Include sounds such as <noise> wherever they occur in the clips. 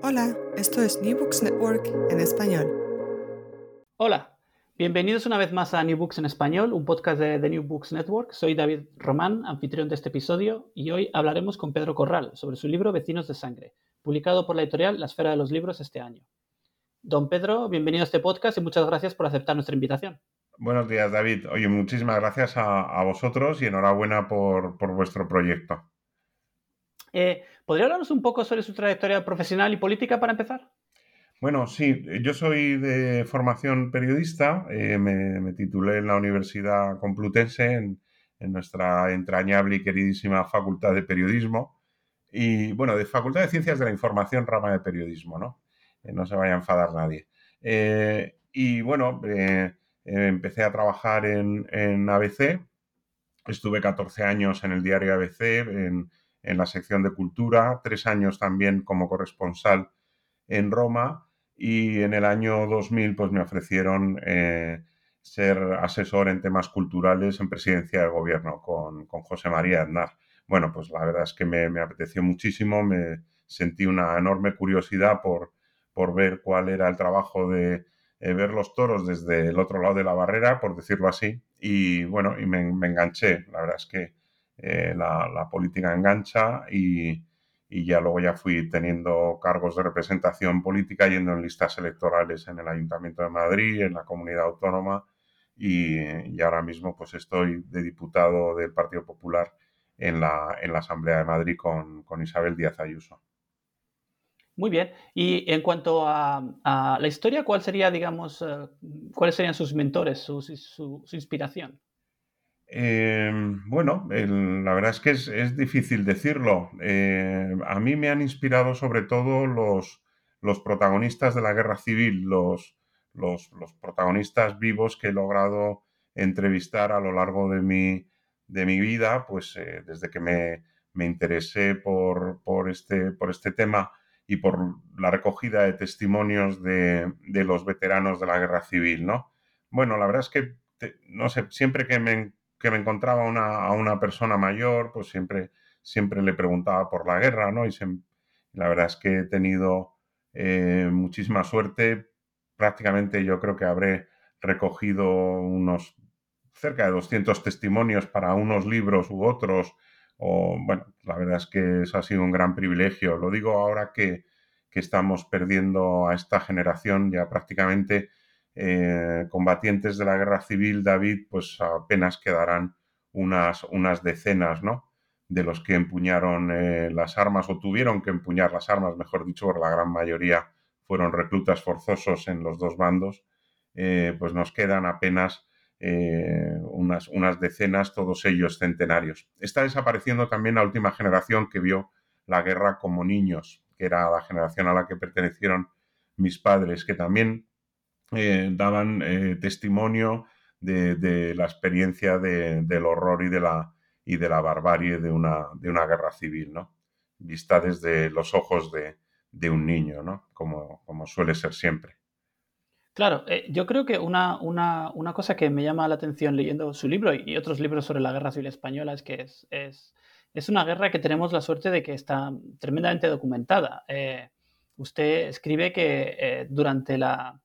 Hola, esto es New Books Network en español. Hola, bienvenidos una vez más a New Books en español, un podcast de The New Books Network. Soy David Román, anfitrión de este episodio, y hoy hablaremos con Pedro Corral sobre su libro Vecinos de Sangre, publicado por la editorial La Esfera de los Libros este año. Don Pedro, bienvenido a este podcast y muchas gracias por aceptar nuestra invitación. Buenos días, David. Oye, muchísimas gracias a, vosotros y enhorabuena por, por vuestro proyecto. Eh, ¿Podría hablarnos un poco sobre su trayectoria profesional y política para empezar? Bueno, sí, yo soy de formación periodista, eh, me, titulé en la Universidad Complutense, en, nuestra entrañable y queridísima Facultad de Periodismo, y bueno, de Facultad de Ciencias de la Información, rama de periodismo, ¿no? Eh, no se vaya a enfadar nadie. Eh, y bueno, empecé a trabajar en, en, ABC, estuve 14 años en el diario ABC, en la sección de cultura, tres años también como corresponsal en Roma y en el año 2000 pues me ofrecieron eh, ser asesor en temas culturales en presidencia del gobierno con, José María Aznar. Bueno, pues la verdad es que me, apeteció muchísimo, me sentí una enorme curiosidad por, por ver cuál era el trabajo de eh, ver los toros desde el otro lado de la barrera, por decirlo así, y bueno, y me enganché. La verdad es que eh, la, política engancha y, ya luego ya fui teniendo cargos de representación política yendo en listas electorales en el Ayuntamiento de Madrid, en la comunidad autónoma y, ahora mismo pues estoy de diputado del Partido Popular en la, en la Asamblea de Madrid con, Isabel Díaz Ayuso. Muy bien. Y en cuanto a, la historia, ¿cuál sería, digamos, eh, cuáles serían sus mentores, su inspiración? Eh, bueno, la verdad es que es, difícil decirlo. Eh, a mí me han inspirado sobre todo los, los protagonistas de la guerra civil, los, los, protagonistas vivos que he logrado entrevistar a lo largo de mi, de mi vida, pues eh, desde que me, interesé por, por, este, por este tema y por la recogida de testimonios de, los veteranos de la guerra civil, ¿no? Bueno, la verdad es que, no sé, siempre que me que me encontraba a una persona mayor, pues siempre, siempre le preguntaba por la guerra, ¿no? Y la verdad es que he tenido eh, muchísima suerte. Prácticamente yo creo que habré recogido unos cerca de 200 testimonios para unos libros u otros. O, bueno, la verdad es que eso ha sido un gran privilegio. Lo digo ahora que, que estamos perdiendo a esta generación ya prácticamente eh, combatientes de la guerra civil, David, pues apenas quedarán unas, unas decenas, ¿no? De los que empuñaron eh, las armas o tuvieron que empuñar las armas, mejor dicho, por la gran mayoría fueron reclutas forzosos en los dos bandos, eh, pues nos quedan apenas unas, unas decenas, todos ellos centenarios. Está desapareciendo también la última generación que vio la guerra como niños, que era la generación a la que pertenecieron mis padres, que también eh, daban eh, testimonio de, la experiencia del horror y de la, y de la barbarie de una, de una guerra civil, ¿no? Vista desde los ojos de, un niño, ¿no? Como, como, suele ser siempre. Claro, eh, yo creo que una, una, una, cosa que me llama la atención leyendo su libro y otros libros sobre la guerra civil española es que es, es, es una guerra que tenemos la suerte de que está tremendamente documentada. usted escribe que durante la,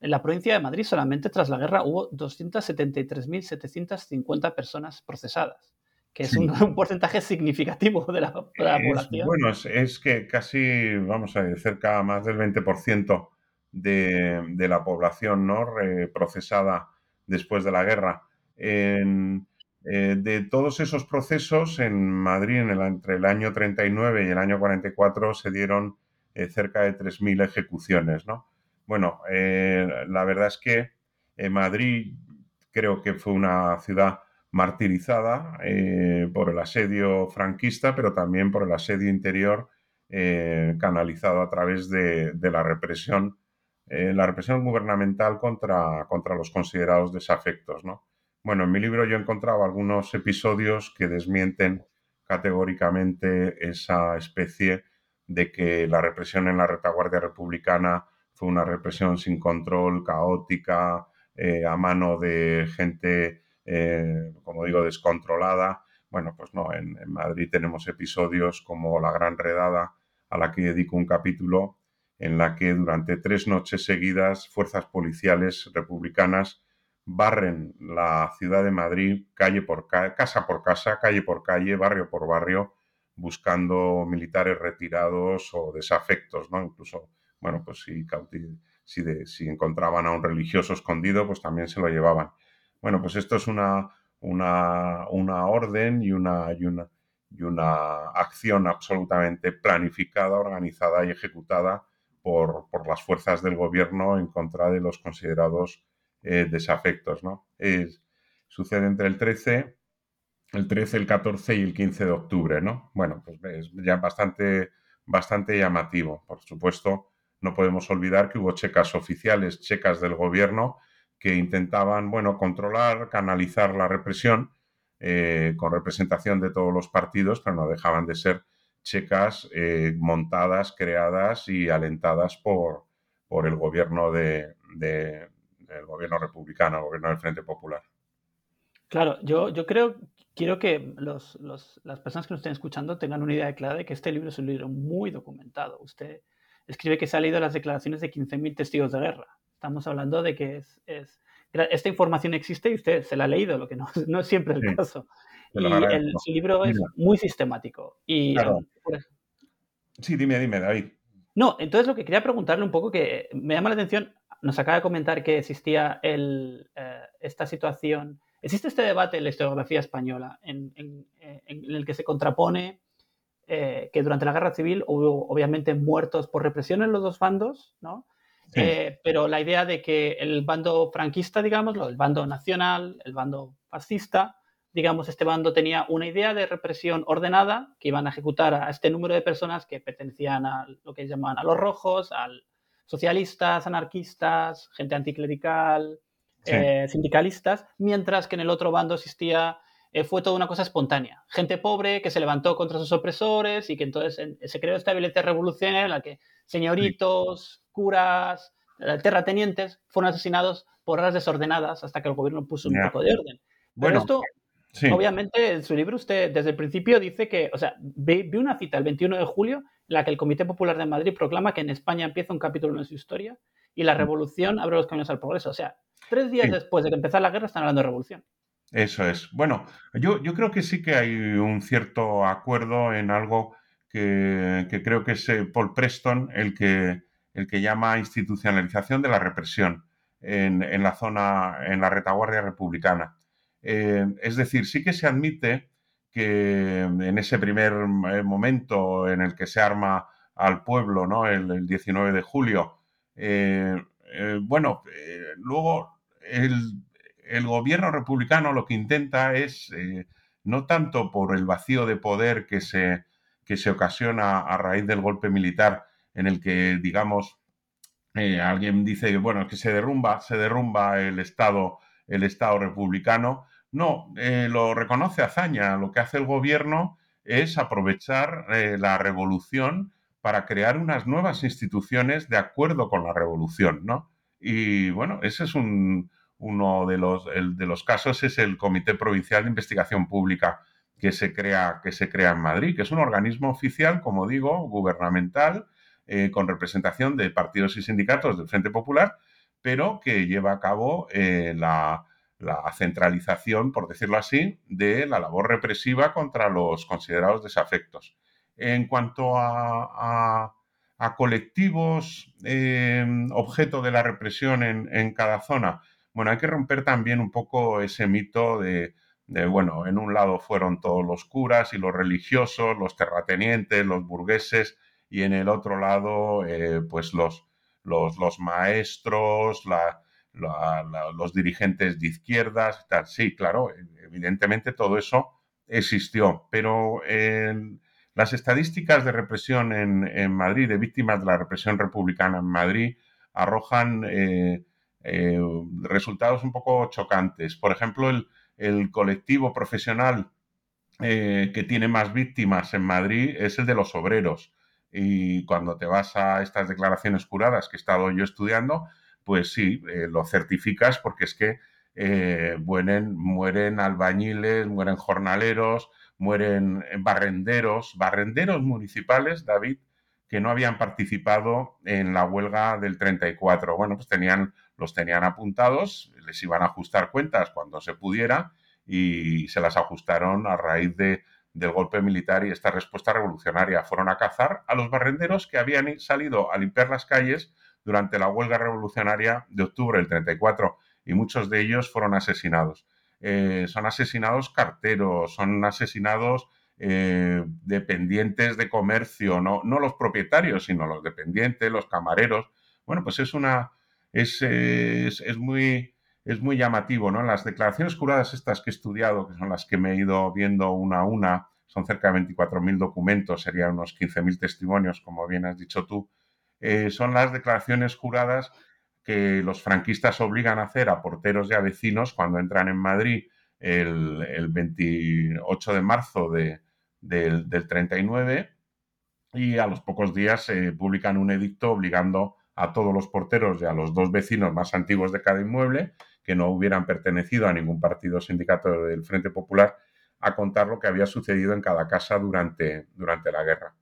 en la provincia de Madrid solamente tras la guerra hubo 273.750 personas procesadas. que es <laughs> un, porcentaje significativo de la, población. Bueno, es, que casi, vamos a decir, cerca más del 20% de, de, la población ¿no? procesada después de la guerra. En, eh, de todos esos procesos, en Madrid, en el, entre el año 39 y el año 44, se dieron eh, cerca de 3.000 ejecuciones. ¿no? Bueno, eh, la verdad es que Madrid creo que fue una ciudad martirizada por el asedio franquista, pero también por el asedio interior canalizado a través de, la represión, la represión gubernamental contra, contra los considerados desafectos. ¿no? Bueno, en mi libro yo he encontrado algunos episodios que desmienten categóricamente esa especie de que la represión en la retaguardia republicana fue una represión sin control, caótica, eh, a mano de gente, eh, como digo, descontrolada. Bueno, pues no, en, Madrid tenemos episodios como la Gran Redada, a la que dedico un capítulo, en la que durante tres noches seguidas fuerzas policiales republicanas barren la ciudad de Madrid calle por casa por casa, calle por calle, barrio por barrio, buscando militares retirados o desafectos, ¿no? Incluso, bueno, pues si, si, si encontraban a un religioso escondido, pues también se lo llevaban. Bueno, pues esto es una, una, una orden y una, y una, y una acción absolutamente planificada, organizada y ejecutada por, por las fuerzas del gobierno en contra de los considerados eh, desafectos, ¿no? sucede entre el 13, el 13, el 14 y el 15 de octubre, ¿no? Bueno, pues es ya bastante, bastante llamativo. Por supuesto, no podemos olvidar que hubo checas oficiales, checas del gobierno, que intentaban, bueno, controlar, canalizar la represión eh, con representación de todos los partidos, pero no dejaban de ser checas eh, montadas, creadas y alentadas por, por el gobierno de, el gobierno republicano, el gobierno del Frente Popular. Claro, yo, yo creo, quiero que los, las personas que nos estén escuchando tengan una idea clara de que este libro es un libro muy documentado. Usted escribe que se ha leído las declaraciones de 15.000 testigos de guerra. Estamos hablando de que es, esta información existe y usted se la ha leído, lo que no, <laughs> no es siempre el caso. Y el, su libro es muy sistemático. Y, pues sí, dime, dime, David. No, entonces lo que quería preguntarle un poco que me llama la atención, nos acaba de comentar que existía el, eh, esta situación, existe este debate en la historiografía española en, el que se contrapone eh, que durante la guerra civil hubo obviamente muertos por represión en los dos bandos, ¿no? Eh, pero la idea de que el bando franquista, digamos, el bando nacional, el bando fascista, digamos, este bando tenía una idea de represión ordenada que iban a ejecutar a este número de personas que pertenecían a lo que llaman a los rojos, al socialistas, anarquistas, gente anticlerical, eh, sindicalistas, mientras que en el otro bando existía, eh, fue toda una cosa espontánea. Gente pobre que se levantó contra sus opresores y que entonces se creó esta violencia revolucionaria en la que señoritos, curas, eh, terratenientes fueron asesinados por horas desordenadas hasta que el gobierno puso un poco de orden. Pero esto, obviamente, en su libro usted desde el principio dice que, o sea, vi, vi una cita el 21 de julio la que el Comité Popular de Madrid proclama que en España empieza un capítulo en su historia y la mm. revolución abre los caminos al progreso. O sea, tres días después de que empezara la guerra están hablando de revolución. Eso es. Bueno, yo, yo creo que sí que hay un cierto acuerdo en algo que, creo que es eh, Paul Preston el que, el que llama institucionalización de la represión en, la zona, en la retaguardia republicana. Eh, es decir, sí que se admite que en ese primer eh, momento en el que se arma al pueblo, ¿no? el, 19 de julio, eh, eh, bueno, luego el, gobierno republicano lo que intenta es, no tanto por el vacío de poder que se, que se ocasiona a raíz del golpe militar, en el que, digamos, alguien dice, bueno, que se derrumba, se derrumba el Estado, el Estado republicano, no, eh, lo reconoce Azaña. Lo que hace el gobierno es aprovechar eh, la revolución para crear unas nuevas instituciones de acuerdo con la revolución, ¿no? Y bueno, ese es uno de los, de los casos, es el Comité Provincial de Investigación Pública que se, crea, que se crea en Madrid, que es un organismo oficial, como digo, gubernamental, eh, con representación de partidos y sindicatos del Frente Popular, pero que lleva a cabo la, la centralización, por decirlo así, de la labor represiva contra los considerados desafectos. En cuanto a, colectivos eh, objeto de la represión en, cada zona, bueno, hay que romper también un poco ese mito de, bueno, en un lado fueron todos los curas y los religiosos, los terratenientes, los burgueses, y en el otro lado, eh, pues los, los, maestros, la, los dirigentes de izquierdas, tal. Sí, claro, evidentemente todo eso existió, pero las estadísticas de represión en, Madrid, de víctimas de la represión republicana en Madrid, arrojan eh, eh, resultados un poco chocantes. Por ejemplo, el, colectivo profesional eh, que tiene más víctimas en Madrid es el de los obreros. Y cuando te vas a estas declaraciones juradas que he estado yo estudiando, pues sí, eh, lo certificas porque es que eh, mueren, albañiles, mueren jornaleros, mueren barrenderos, barrenderos municipales, David, que no habían participado en la huelga del 34. Bueno, pues tenían, los tenían apuntados, les iban a ajustar cuentas cuando se pudiera y se las ajustaron a raíz de, del golpe militar y esta respuesta revolucionaria. Fueron a cazar a los barrenderos que habían salido a limpiar las calles durante la huelga revolucionaria de octubre del 34 y muchos de ellos fueron asesinados. Eh, son asesinados carteros, son asesinados eh, dependientes de comercio, no, no los propietarios, sino los dependientes, los camareros. Bueno, pues es una. Es, es, muy, es muy llamativo, ¿no? Las declaraciones juradas estas que he estudiado, que son las que me he ido viendo una a una, son cerca de 24.000 documentos, serían unos 15.000 testimonios, como bien has dicho tú, eh, son las declaraciones juradas que los franquistas obligan a hacer a porteros y a vecinos cuando entran en Madrid el, 28 de marzo del, 39 y a los pocos días se publican un edicto obligando a todos los porteros y a los dos vecinos más antiguos de cada inmueble que no hubieran pertenecido a ningún partido sindicato del Frente Popular a contar lo que había sucedido en cada casa durante, durante la guerra.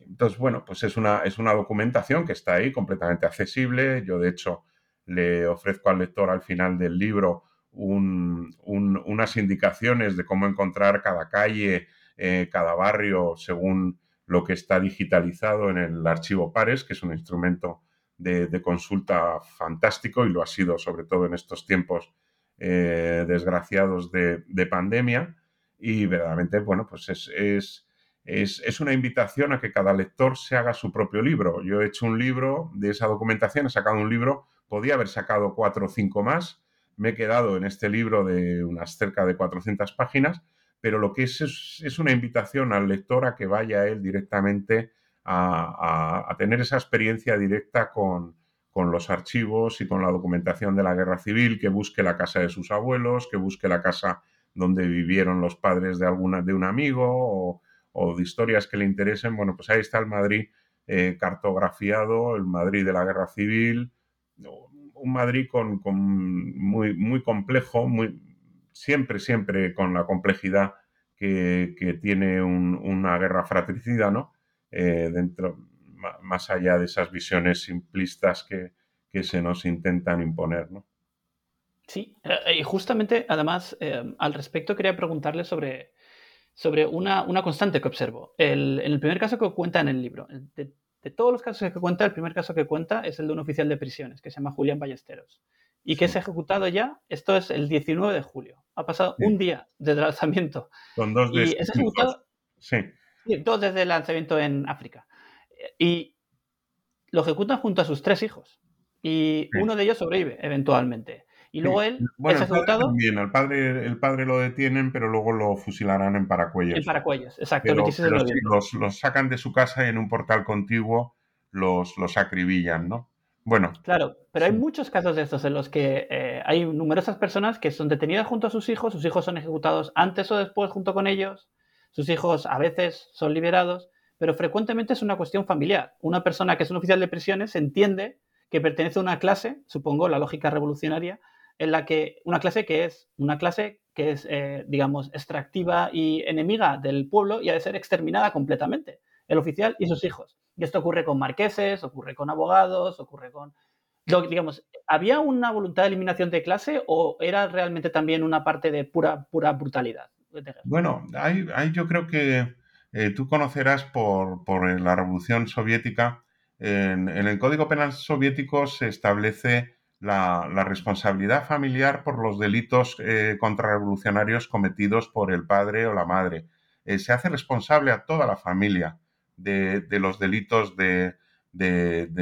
Entonces, bueno, pues es una, es una documentación que está ahí completamente accesible. Yo, de hecho, le ofrezco al lector al final del libro unas indicaciones de cómo encontrar cada calle, eh, cada barrio, según lo que está digitalizado en el archivo Pares, que es un instrumento de, consulta fantástico y lo ha sido sobre todo en estos tiempos eh, desgraciados de, pandemia. Y verdaderamente, bueno, pues es es, una invitación a que cada lector se haga su propio libro. Yo he hecho un libro de esa documentación, he sacado un libro, podía haber sacado cuatro o cinco más, me he quedado en este libro de unas cerca de 400 páginas, pero lo que es es, una invitación al lector a que vaya él directamente a, tener esa experiencia directa con, con los archivos y con la documentación de la guerra civil, que busque la casa de sus abuelos, que busque la casa donde vivieron los padres de, alguna, de un amigo o, de historias que le interesen, bueno, pues ahí está el Madrid eh, cartografiado, el Madrid de la Guerra Civil, un Madrid con, muy, muy complejo, muy, siempre, siempre con la complejidad que, tiene una guerra fratricida, ¿no? Eh, dentro, más allá de esas visiones simplistas que, se nos intentan imponer, ¿no? Sí, eh, y justamente, además, al respecto quería preguntarle sobre, sobre una, constante que observo. en el primer caso que cuenta en el libro, de, todos los casos que cuenta, el primer caso que cuenta es el de un oficial de prisiones que se llama Julián Ballesteros y que es ejecutado ya, esto es el 19 de julio. Ha pasado un día desde el. Con dos y es ejecutado, sí. Dos desde el lanzamiento en África. Y lo ejecutan junto a sus tres hijos. Y uno de ellos sobrevive eventualmente. Y luego él es ejecutado. Bien, el padre, el padre lo detienen, pero luego lo fusilarán en Paracuellos. En Paracuellos, exacto. los, sacan de su casa y en un portal contiguo los, los acribillan, ¿no? Bueno. Claro, pero hay muchos casos de estos en los que eh, hay numerosas personas que son detenidas junto a sus hijos, sus hijos son ejecutados antes o después junto con ellos, sus hijos a veces son liberados, pero frecuentemente es una cuestión familiar. Una persona que es un oficial de prisiones entiende que pertenece a una clase, supongo la lógica revolucionaria, en la que una clase que es una clase que es, eh, digamos, extractiva y enemiga del pueblo y ha de ser exterminada completamente, el oficial y sus hijos. Y esto ocurre con marqueses, ocurre con abogados, ocurre con digamos, ¿había una voluntad de eliminación de clase o era realmente también una parte de pura, pura brutalidad? Bueno, hay, yo creo que eh, tú conocerás por, la Revolución Soviética, en, el Código Penal soviético se establece la, responsabilidad familiar por los delitos eh, contrarrevolucionarios cometidos por el padre o la madre. Eh, se hace responsable a toda la familia de, los delitos de,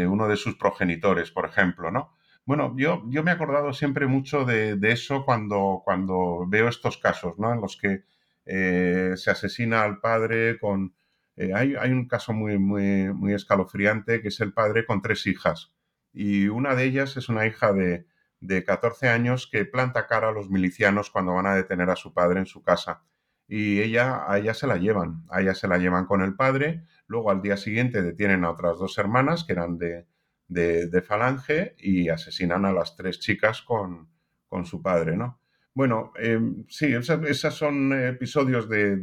uno de sus progenitores, por ejemplo, ¿no? Bueno, yo, yo me he acordado siempre mucho de, eso cuando, cuando veo estos casos, ¿no? En los que eh, se asesina al padre con... Eh, hay, un caso muy, muy, muy escalofriante que es el padre con tres hijas y una de ellas es una hija de, de 14 años que planta cara a los milicianos cuando van a detener a su padre en su casa. Y ella, a ella se la llevan, a ella se la llevan con el padre, luego al día siguiente detienen a otras dos hermanas que eran de, de, Falange y asesinan a las tres chicas con, con su padre, ¿no? Bueno, em, sí, esos son episodios de,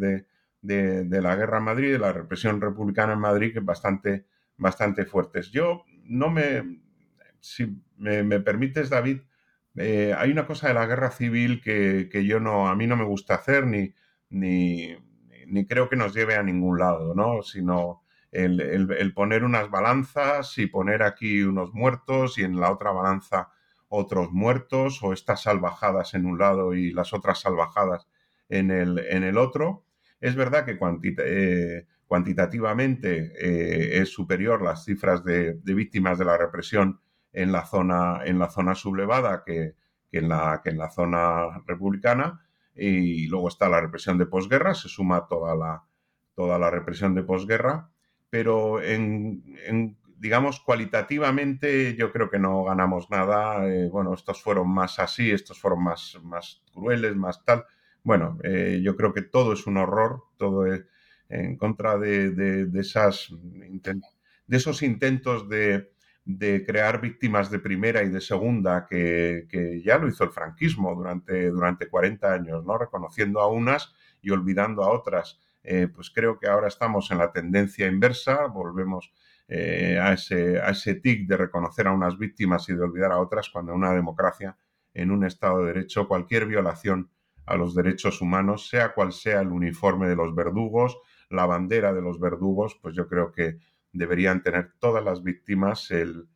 de, la guerra en Madrid, de la represión republicana en Madrid, que bastante, bastante fuertes. Yo no me, si me, permites, David, eh, hay una cosa de la guerra civil que, yo no, a mí no me gusta hacer ni, ni, ni, creo que nos lleve a ningún lado, ¿no? Sino el, poner unas balanzas y poner aquí unos muertos y en la otra balanza otros muertos o estas salvajadas en un lado y las otras salvajadas en el, en el otro. Es verdad que eh, cuantitativamente eh, es superior las cifras de, víctimas de la represión en la zona, en la zona sublevada que, en la, que en la zona republicana. Y luego está la represión de posguerra, se suma toda la, toda la represión de posguerra pero en, digamos, cualitativamente yo creo que no ganamos nada. Eh, bueno, estos fueron más así, estos fueron más, más crueles, más tal. Bueno, eh, yo creo que todo es un horror, todo es en contra de, esas, de esos intentos de, crear víctimas de primera y de segunda, que, ya lo hizo el franquismo durante, durante 40 años, ¿no? Reconociendo a unas y olvidando a otras. Eh, pues creo que ahora estamos en la tendencia inversa, volvemos eh, a, ese, a ese tic de reconocer a unas víctimas y de olvidar a otras cuando en una democracia, en un Estado de Derecho, cualquier violación a los derechos humanos, sea cual sea el uniforme de los verdugos, la bandera de los verdugos, pues yo creo que deberían tener todas las víctimas el,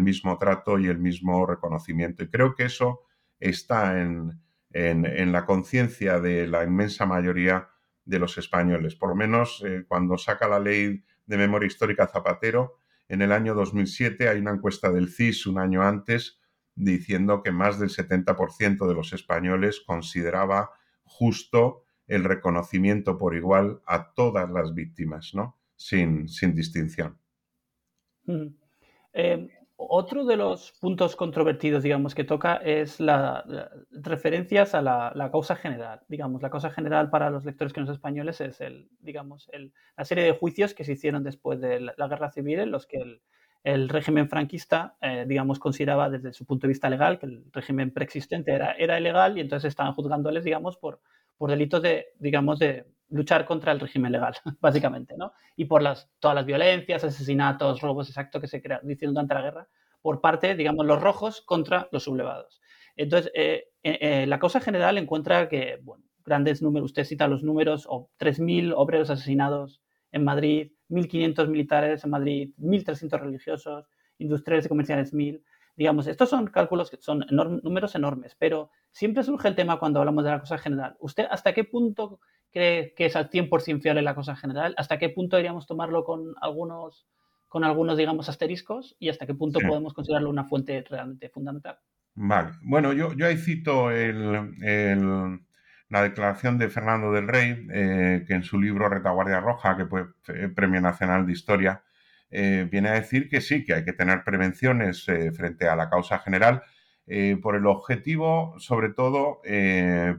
mismo trato y el mismo reconocimiento. Y creo que eso está en, en la conciencia de la inmensa mayoría de los españoles. Por lo menos eh, cuando saca la ley de memoria histórica Zapatero, en el año 2007 hay una encuesta del CIS un año antes diciendo que más del 70% de los españoles consideraba justo el reconocimiento por igual a todas las víctimas, ¿no? Sin, sin distinción. Otro de los puntos controvertidos, digamos, que toca es las referencias a la, causa general. Digamos, la causa general para los lectores que no son españoles es el, digamos, la serie de juicios que se hicieron después de la, guerra civil en los que el, régimen franquista, eh, digamos, consideraba desde su punto de vista legal que el régimen preexistente era, era ilegal y entonces estaban juzgándoles, digamos, por, por delitos de, digamos, de luchar contra el régimen legal, <laughs> básicamente, ¿no? Y por las, todas las violencias, asesinatos, robos, exacto, que se crearon durante la guerra, por parte, digamos, los rojos contra los sublevados. Entonces, eh, eh, eh, la causa general encuentra que, bueno, grandes números, usted cita los números, o 3.000 obreros asesinados en Madrid, 1.500 militares en Madrid, 1.300 religiosos, industriales y comerciales 1.000. Digamos, estos son cálculos que son números enormes, pero siempre surge el tema cuando hablamos de la cosa general. ¿Usted hasta qué punto cree que es al 100% fiable la cosa general? ¿Hasta qué punto deberíamos tomarlo con algunos, con algunos digamos, asteriscos? ¿Y hasta qué punto podemos considerarlo una fuente realmente fundamental? Vale. Bueno, yo, yo ahí cito el, la declaración de Fernando del Rey, eh, que en su libro Retaguardia Roja, que fue Premio Nacional de Historia, eh, viene a decir que sí, que hay que tener prevenciones eh, frente a la causa general por el objetivo, sobre todo,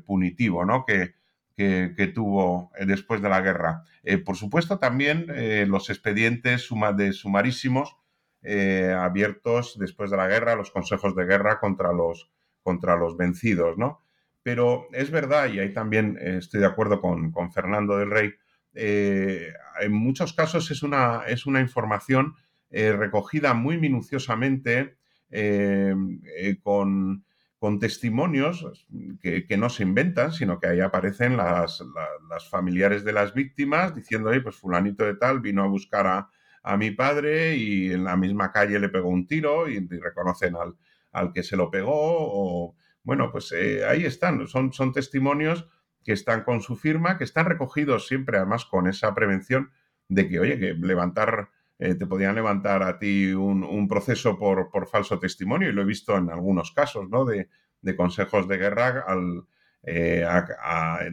punitivo, ¿no? Que, que, tuvo después de la guerra. por supuesto, también los expedientes sumarísimos abiertos después de la guerra, los consejos de guerra contra los, contra los vencidos, ¿no? Pero es verdad, y ahí también estoy de acuerdo con, con Fernando del Rey, eh, en muchos casos es una, es una información eh, recogida muy minuciosamente con, con, testimonios que, no se inventan, sino que ahí aparecen las, familiares de las víctimas diciendo, pues fulanito de tal vino a buscar a, a mi padre y en la misma calle le pegó un tiro y, reconocen al, al, que se lo pegó. O, bueno, pues eh, ahí están, son, son testimonios que están con su firma, que están recogidos siempre además con esa prevención de que, oye, que levantar, eh, te podían levantar a ti un, proceso por, por, falso testimonio, y lo he visto en algunos casos, ¿no? De, de consejos de guerra eh,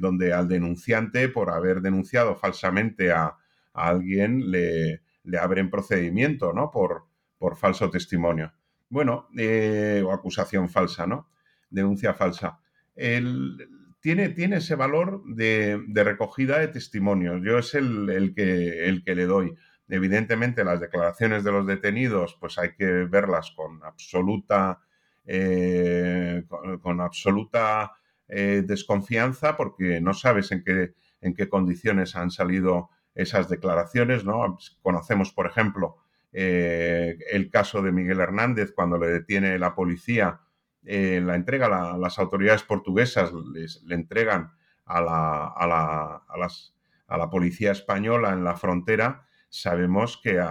donde al denunciante, por haber denunciado falsamente a, a alguien, le, abren procedimiento, ¿no? Por, por falso testimonio. Bueno, eh, o acusación falsa, ¿no? Denuncia falsa. tiene, tiene, ese valor de, recogida de testimonios. Yo es el, que, el que le doy. Evidentemente, las declaraciones de los detenidos, pues hay que verlas con absoluta, eh, con, absoluta eh, desconfianza, porque no sabes en qué, en qué condiciones han salido esas declaraciones, ¿no? Conocemos, por ejemplo, eh, el caso de Miguel Hernández cuando le detiene la policía, la entrega las autoridades portuguesas, le entregan a la, a, la, a, las, a la, policía española en la frontera, sabemos que,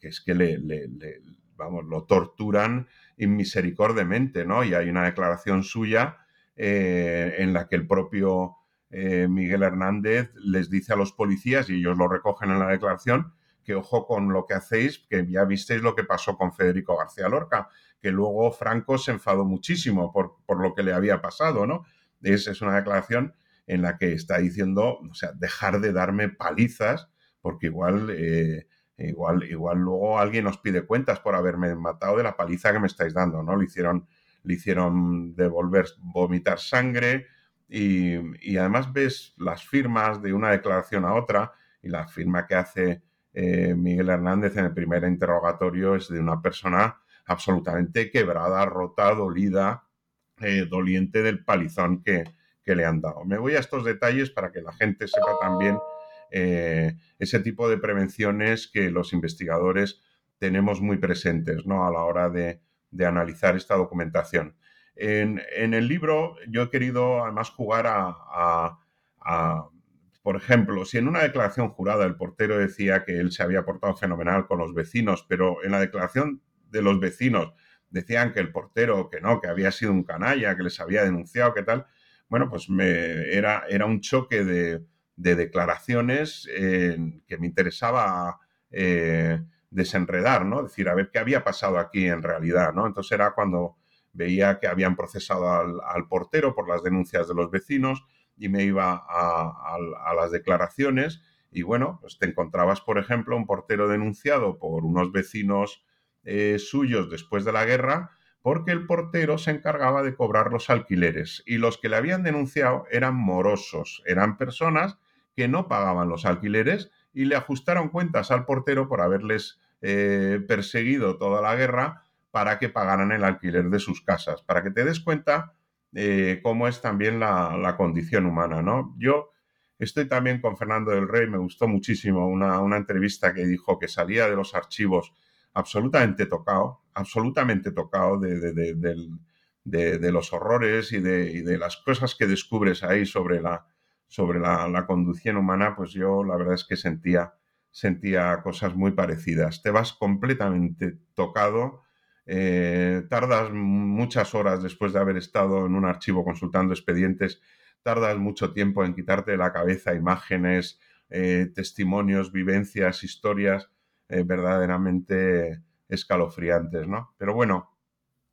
que, es que le, vamos, lo torturan inmisericordiamente, ¿no? Y hay una declaración suya eh, en la que el propio eh, Miguel Hernández les dice a los policías, y ellos lo recogen en la declaración, que ojo con lo que hacéis, que ya visteis lo que pasó con Federico García Lorca, que luego Franco se enfadó muchísimo por, por lo que le había pasado, ¿no? Es, es, una declaración en la que está diciendo, o sea, dejar de darme palizas, porque igual, eh, igual, igual luego alguien os pide cuentas por haberme matado de la paliza que me estáis dando, ¿no? Le hicieron, le hicieron devolver, vomitar sangre, y, además ves las firmas de una declaración a otra y la firma que hace eh, Miguel Hernández en el primer interrogatorio es de una persona absolutamente quebrada, rota, dolida, eh, doliente del palizón que, le han dado. Me voy a estos detalles para que la gente sepa también eh, ese tipo de prevenciones que los investigadores tenemos muy presentes ¿no? a la hora de analizar esta documentación. En, el libro yo he querido además jugar a, por ejemplo, si en una declaración jurada el portero decía que él se había portado fenomenal con los vecinos, pero en la declaración de los vecinos decían que el portero, que no, que había sido un canalla, que les había denunciado, que tal, bueno, pues me, era, era un choque de, declaraciones que me interesaba eh, desenredar, ¿no? Decir, a ver qué había pasado aquí en realidad, ¿no? Entonces era cuando veía que habían procesado al, portero por las denuncias de los vecinos y me iba a, las declaraciones y bueno, pues te encontrabas, por ejemplo, un portero denunciado por unos vecinos eh, suyos después de la guerra porque el portero se encargaba de cobrar los alquileres y los que le habían denunciado eran morosos, eran personas que no pagaban los alquileres y le ajustaron cuentas al portero por haberles eh, perseguido toda la guerra para que pagaran el alquiler de sus casas, para que te des cuenta eh, cómo es también la, condición humana, ¿no? Yo estoy también con Fernando del Rey, me gustó muchísimo una, entrevista que dijo que salía de los archivos absolutamente tocado, absolutamente tocado de, los horrores y, de, las cosas que descubres ahí sobre la, sobre la, conducción humana, pues yo la verdad es que sentía, sentía cosas muy parecidas. Te vas completamente tocado eh, tardas muchas horas después de haber estado en un archivo consultando expedientes, tardas mucho tiempo en quitarte de la cabeza imágenes, eh, testimonios, vivencias, historias eh, verdaderamente escalofriantes, ¿no? Pero bueno,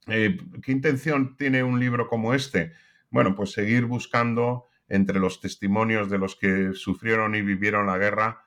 ¿qué intención tiene un libro como este? Bueno, pues seguir buscando entre los testimonios de los que sufrieron y vivieron la guerra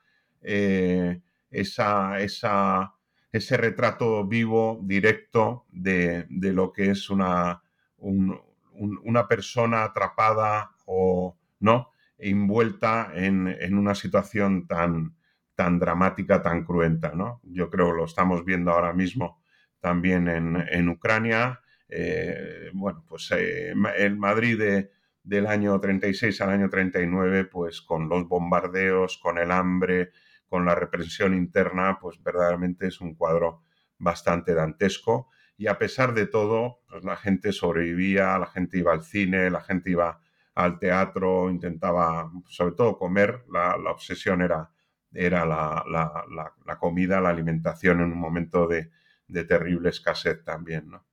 esa, esa ese retrato vivo, directo de, lo que es una, una persona atrapada o no envuelta en, una situación tan, tan dramática, tan cruenta. ¿no? Yo creo lo estamos viendo ahora mismo también en, Ucrania. Eh, bueno, pues eh, el Madrid del año 36 al año 39, pues con los bombardeos, con el hambre, con la represión interna, pues verdaderamente es un cuadro bastante dantesco y a pesar de todo, pues la gente sobrevivía, la gente iba al cine, la gente iba al teatro, intentaba sobre todo comer, la, obsesión era, era la, comida, la alimentación en un momento de, terrible escasez también. ¿no?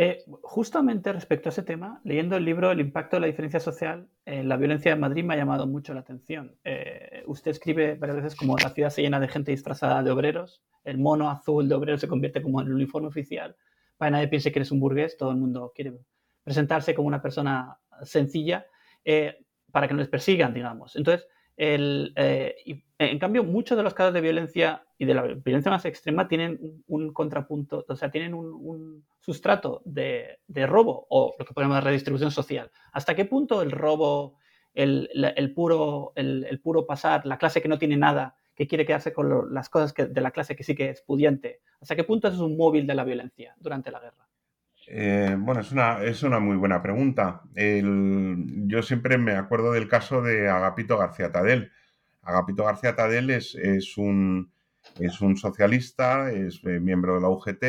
Eh, justamente respecto a ese tema, leyendo el libro El impacto de la diferencia social en la violencia de Madrid me ha llamado mucho la atención. Eh, usted escribe varias veces como la ciudad se llena de gente disfrazada de obreros, el mono azul de obreros se convierte como en el uniforme oficial, para nadie piense que eres un burgués, todo el mundo quiere presentarse como una persona sencilla eh, para que no les persigan, digamos. Entonces, el, en cambio, muchos de los casos de violencia y de la violencia más extrema tienen un, contrapunto, o sea, tienen un, sustrato de, robo o lo que podemos llamar redistribución social. ¿Hasta qué punto el robo, el, puro, el, puro pasar, la clase que no tiene nada, que quiere quedarse con las cosas de la clase que sí que es pudiente, hasta qué punto es un móvil de la violencia durante la guerra? Eh, bueno, es una, es una muy buena pregunta. yo siempre me acuerdo del caso de Agapito García Tadel Agapito García Tadel es, un, es un socialista, es eh, miembro de la UGT,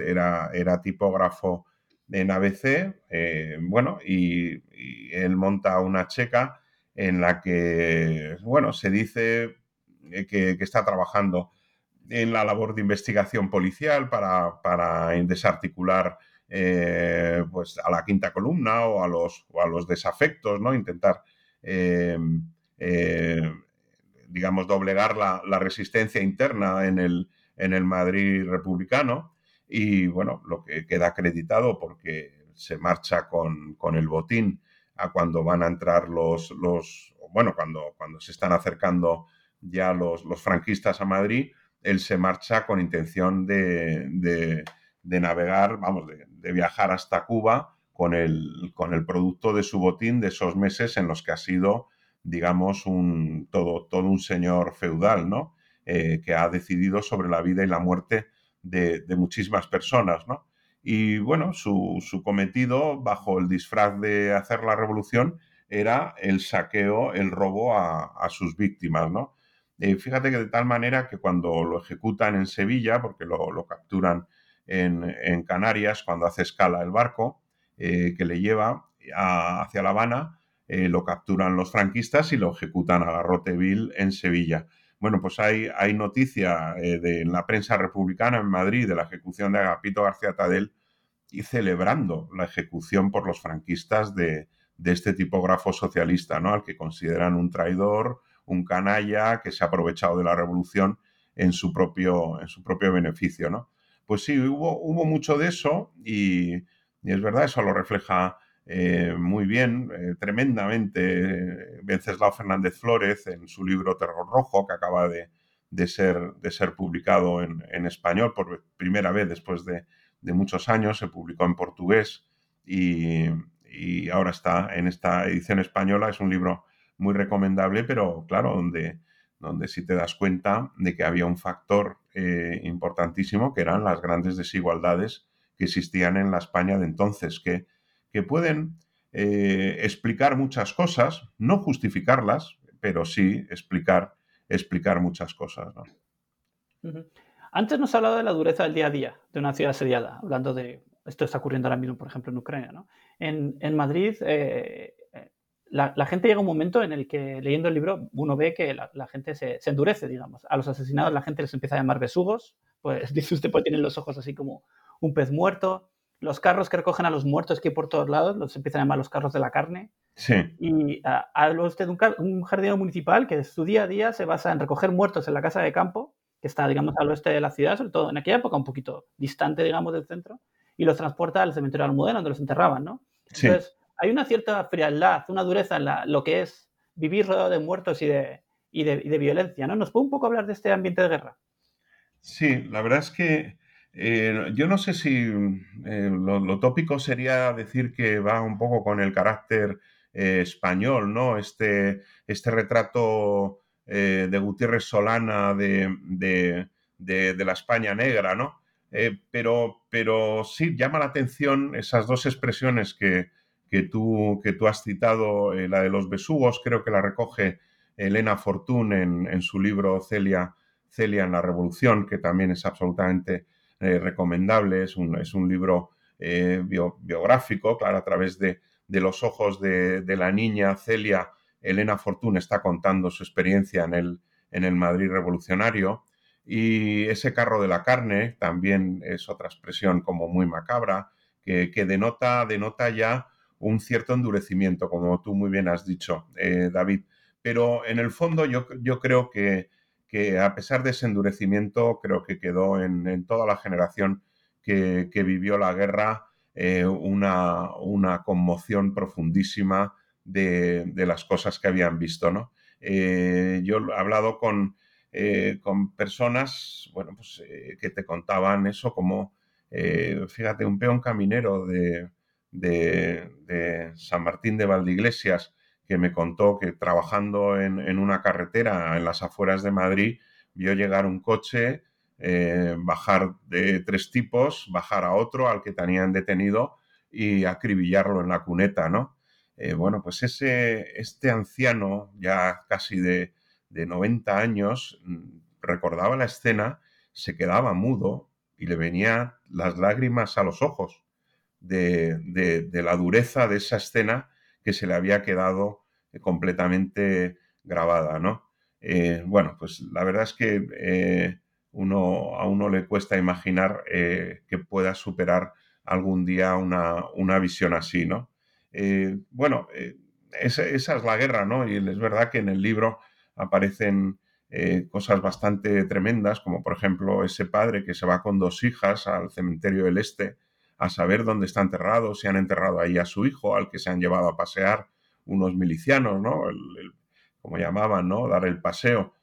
era, era tipógrafo en ABC, eh, bueno, y, él monta una checa en la que, bueno, se dice eh, que, está trabajando en la labor de investigación policial para, desarticular pues a la quinta columna o a los, a los desafectos, ¿no? Intentar digamos, doblegar la, resistencia interna en el, en el Madrid republicano. Y bueno, lo que queda acreditado porque se marcha con, el botín a cuando van a entrar los, los bueno, cuando, cuando se están acercando ya los, los franquistas a Madrid, él se marcha con intención de, navegar, vamos, de, viajar hasta Cuba con el, con el producto de su botín de esos meses en los que ha sido digamos, un, todo, todo un señor feudal, ¿no? Eh, que ha decidido sobre la vida y la muerte de, muchísimas personas, ¿no? Y bueno, su, cometido, bajo el disfraz de hacer la revolución, era el saqueo, el robo a, sus víctimas, ¿no? Eh, fíjate que de tal manera que cuando lo ejecutan en Sevilla, porque lo, capturan en, Canarias, cuando hace escala el barco eh, que le lleva hacia La Habana, eh, lo capturan los franquistas y lo ejecutan a garrote vil en Sevilla. Bueno, pues hay, hay noticia eh, de, en la prensa republicana en Madrid de la ejecución de Agapito García Tadel y celebrando la ejecución por los franquistas de, este tipógrafo socialista, ¿no? Al que consideran un traidor, un canalla que se ha aprovechado de la revolución en su propio, en su propio beneficio, ¿no? Pues sí, hubo, mucho de eso y, es verdad, eso lo refleja eh, muy bien, eh, tremendamente, Venceslao Fernández Flórez en su libro Terror Rojo, que acaba de, ser, de ser, publicado en, español por primera vez después de, muchos años, se publicó en portugués y, ahora está en esta edición española. Es un libro muy recomendable, pero claro, donde, donde sí te das cuenta de que había un factor eh, importantísimo, que eran las grandes desigualdades que existían en la España de entonces, que que pueden eh, explicar muchas cosas, no justificarlas, pero sí explicar, explicar muchas cosas. Antes nos ha hablado de la dureza del día a día de una ciudad asediada, hablando de esto está ocurriendo ahora mismo, por ejemplo, en Ucrania. En, Madrid, eh, la, gente llega a un momento en el que, leyendo el libro, uno ve que la, gente se, endurece, digamos. A los asesinados la gente les empieza a llamar besugos, pues <laughs> dice usted, pues tienen los ojos así como un pez muerto los carros que recogen a los muertos que hay por todos lados, los empiezan a llamar los carros de la carne. Sí. Y uh, habla usted de un, jardinero municipal que su día a día se basa en recoger muertos en la casa de campo, que está, digamos, al oeste de la ciudad, sobre todo en aquella época un poquito distante, digamos, del centro, y los transporta al cementerio de Almudena, donde los enterraban, ¿no? Sí. Hay una cierta frialdad, una dureza en lo que es vivir rodeado de muertos y de, violencia, ¿no? ¿Nos puede un poco hablar de este ambiente de guerra? Sí, la verdad es que eh, yo no sé si eh, lo, tópico sería decir que va un poco con el carácter eh, español, ¿no? Este, este retrato de Gutiérrez Solana de, la España negra, ¿no? pero sí llama la atención esas dos expresiones que, tú, que tú has citado, la de los besugos, creo que la recoge Elena Fortún en, en su libro Celia, Celia en la Revolución, que también es absolutamente recomendable, es un, es un libro biográfico, claro, a través de, los ojos de, de, la niña Celia, Elena Fortún está contando su experiencia en el, en el Madrid revolucionario. Y ese carro de la carne también es otra expresión como muy macabra, que, denota, denota ya un cierto endurecimiento, como tú muy bien has dicho, eh, David. Pero en el fondo yo, yo creo que, que, a pesar de ese endurecimiento, creo que quedó en, toda la generación que, vivió la guerra eh, una, una, conmoción profundísima de, de, las cosas que habían visto, ¿no? Eh, yo he hablado con, con personas, bueno, pues que te contaban eso como fíjate, un peón caminero de, San Martín de Valdeiglesias que me contó que trabajando en, una carretera en las afueras de Madrid vio llegar un coche, eh, bajar de tres tipos, bajar a otro al que tenían detenido y acribillarlo en la cuneta, ¿no? Eh, bueno, pues ese, este anciano, ya casi de, de 90 años, mm, recordaba la escena, se quedaba mudo y le venían las lágrimas a los ojos de, la dureza de esa escena que se le había quedado eh, completamente grabada, ¿no? Eh, bueno, pues la verdad es que eh, uno, a uno le cuesta imaginar que pueda superar algún día una, visión así, ¿no? bueno, esa, esa, es la guerra, ¿no? Y es verdad que en el libro aparecen cosas bastante tremendas, como por ejemplo ese padre que se va con dos hijas al cementerio del Este a saber dónde está enterrado, si han enterrado ahí a su hijo, al que se han llevado a pasear unos milicianos, ¿no? como llamaban, ¿no? Dar el paseo.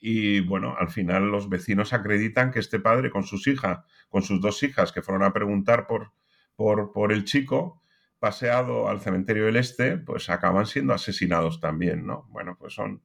Y bueno, al final los vecinos acreditan que este padre con sus hijas, con sus dos hijas que fueron a preguntar por, por, por el chico, paseado al cementerio del Este, pues acaban siendo asesinados también, ¿no? Bueno, pues son,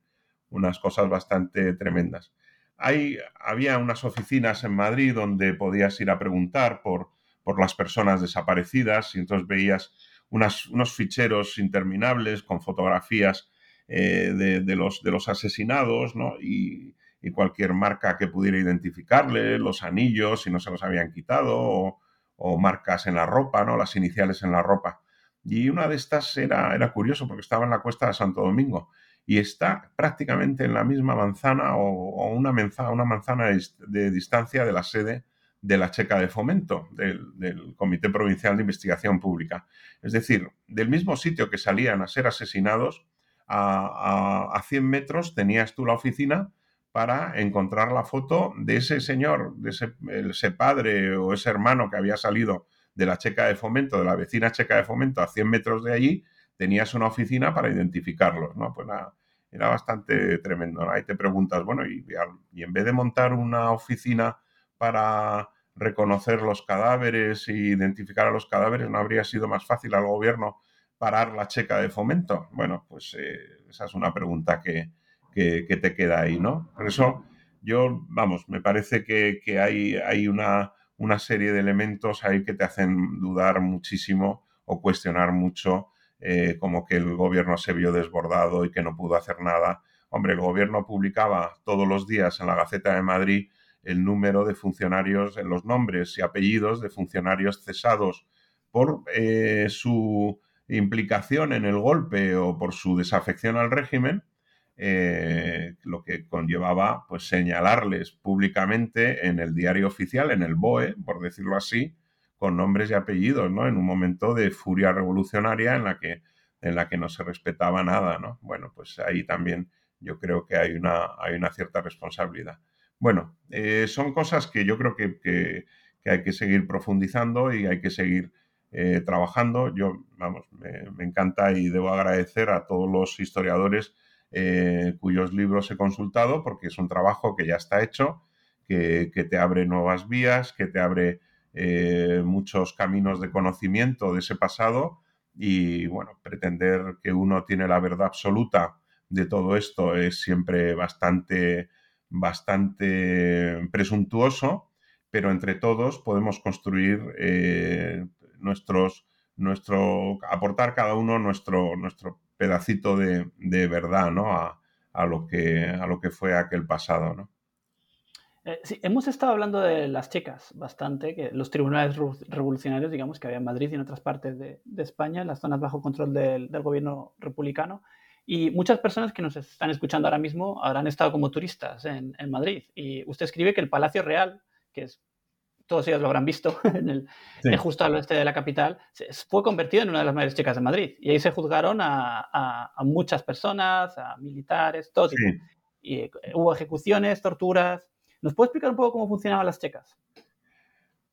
unas cosas bastante tremendas. Hay, había unas oficinas en Madrid donde podías ir a preguntar por, por las personas desaparecidas y entonces veías unos ficheros interminables con fotografías eh, de, los, asesinados y, cualquier marca que pudiera identificarle, los anillos, si no se los habían quitado, o, marcas en la ropa, ¿no? las iniciales en la ropa. Y una de estas era, era curioso porque estaba en la cuesta de Santo Domingo y está prácticamente en la misma manzana o, una, manzana, una manzana de, distancia de la sede de la Checa de Fomento, del, Comité Provincial de Investigación Pública. Es decir, del mismo sitio que salían a ser asesinados, a, a, 100 metros tenías tú la oficina para encontrar la foto de ese señor, de ese, ese, padre o ese hermano que había salido de la checa de fomento, de la vecina checa de fomento a 100 metros de allí tenías una oficina para identificarlos, ¿no? Pues era bastante tremendo, Ahí te preguntas, bueno, y, en vez de montar una oficina para reconocer los cadáveres e identificar a los cadáveres, ¿no habría sido más fácil al gobierno parar la checa de fomento? Bueno, pues eh, esa es una pregunta que, te queda ahí, ¿no? Por eso yo, vamos, me parece que, hay, hay una, una, serie de elementos ahí que te hacen dudar muchísimo o cuestionar mucho eh, como que el gobierno se vio desbordado y que no pudo hacer nada. Hombre, el gobierno publicaba todos los días en la Gaceta de Madrid el número de funcionarios, los nombres y apellidos de funcionarios cesados por eh, su implicación en el golpe o por su desafección al régimen, eh, lo que conllevaba pues señalarles públicamente en el diario oficial, en el BOE, por decirlo así, con nombres y apellidos, ¿no? En un momento de furia revolucionaria en la que, en la que no se respetaba nada, ¿no? Bueno, pues ahí también yo creo que hay una, hay una cierta responsabilidad. Bueno, eh, son cosas que yo creo que, hay que seguir profundizando y hay que seguir eh, trabajando. Yo, vamos, me, encanta y debo agradecer a todos los historiadores eh, cuyos libros he consultado porque es un trabajo que ya está hecho, que, que te abre nuevas vías, que te abre muchos caminos de conocimiento de ese pasado y bueno, pretender que uno tiene la verdad absoluta de todo esto es siempre bastante, bastante presuntuoso, pero entre todos podemos construir eh, nuestros, nuestro, aportar cada uno nuestro, nuestro pedacito de, verdad, ¿no? A, lo que, a lo que fue aquel pasado, ¿no? Eh, sí, hemos estado hablando de las checas bastante, que los tribunales revolucionarios, digamos, que había en Madrid y en otras partes de, España, las zonas bajo control del, gobierno republicano. Y muchas personas que nos están escuchando ahora mismo habrán estado como turistas en, Madrid. Y usted escribe que el Palacio Real, que es, todos ellos lo habrán visto, <laughs> en el, justo al oeste de la capital, fue convertido en una de las mayores checas de Madrid. Y ahí se juzgaron a, muchas personas, a militares, todo Y eh, hubo ejecuciones, torturas. ¿Nos puede explicar un poco cómo funcionaban las checas?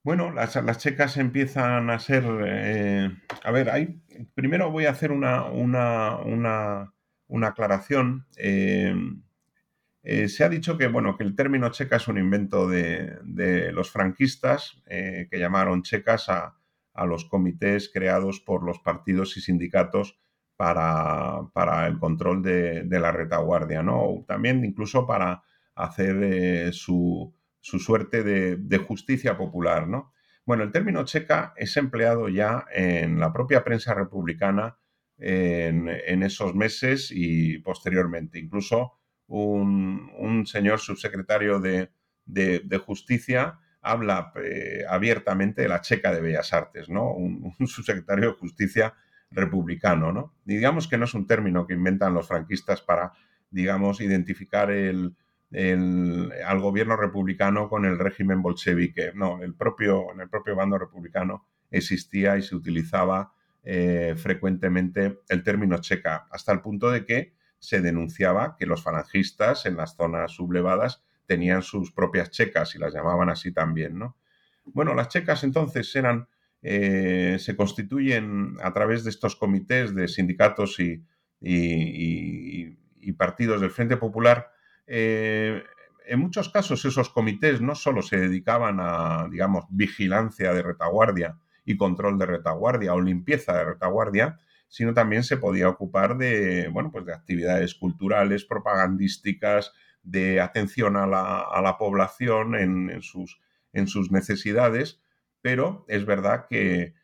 Bueno, las, checas empiezan a ser... Eh, a ver, hay, primero voy a hacer una, una, aclaración. Eh, eh, se ha dicho que, bueno, que el término checa es un invento de, los franquistas, que llamaron checas a, los comités creados por los partidos y sindicatos para, el control de, de, la retaguardia, ¿no? También incluso para hacer eh, su, suerte de, justicia popular, ¿no? Bueno, el término checa es empleado ya en la propia prensa republicana en, esos meses y posteriormente. Incluso un, señor subsecretario de, Justicia habla eh, abiertamente de la checa de Bellas Artes, ¿no? Un, <laughs> un, subsecretario de Justicia republicano, ¿no? digamos que no es un término que inventan los franquistas para, digamos, identificar el, al gobierno republicano con el régimen bolchevique. No, el propio, en el propio bando republicano existía y se utilizaba eh, frecuentemente el término checa, hasta el punto de que se denunciaba que los falangistas en las zonas sublevadas tenían sus propias checas y las llamaban así también, ¿no? Bueno, las checas entonces eran, eh, se constituyen a través de estos comités de sindicatos y, partidos del Frente Popular eh, en muchos casos esos comités no solo se dedicaban a, digamos, vigilancia de retaguardia y control de retaguardia o limpieza de retaguardia, sino también se podía ocupar de, bueno, pues de actividades culturales, propagandísticas, de atención a la, población en, sus, en, sus, necesidades, pero es verdad que,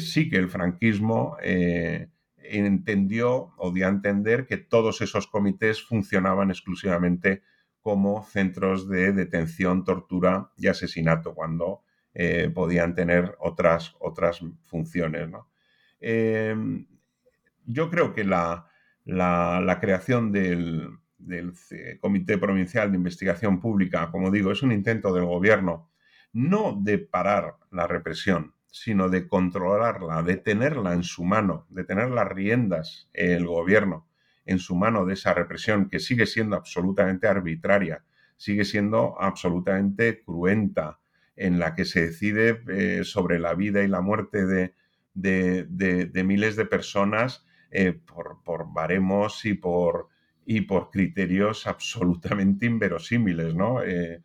sí que el franquismo eh, entendió o dio a entender que todos esos comités funcionaban exclusivamente como centros de detención, tortura y asesinato, cuando eh, podían tener otras, otras funciones. Em, yo creo que la, creación del, del, Comité Provincial de Investigación Pública, como digo, es un intento del gobierno no de parar la represión, sino de controlarla, de tenerla en su mano, de tener las riendas el gobierno en su mano de esa represión que sigue siendo absolutamente arbitraria, sigue siendo absolutamente cruenta, en la que se decide eh, sobre la vida y la muerte de, de, miles de personas eh, por, por, baremos y por, y por criterios absolutamente inverosímiles, ¿no? Eh,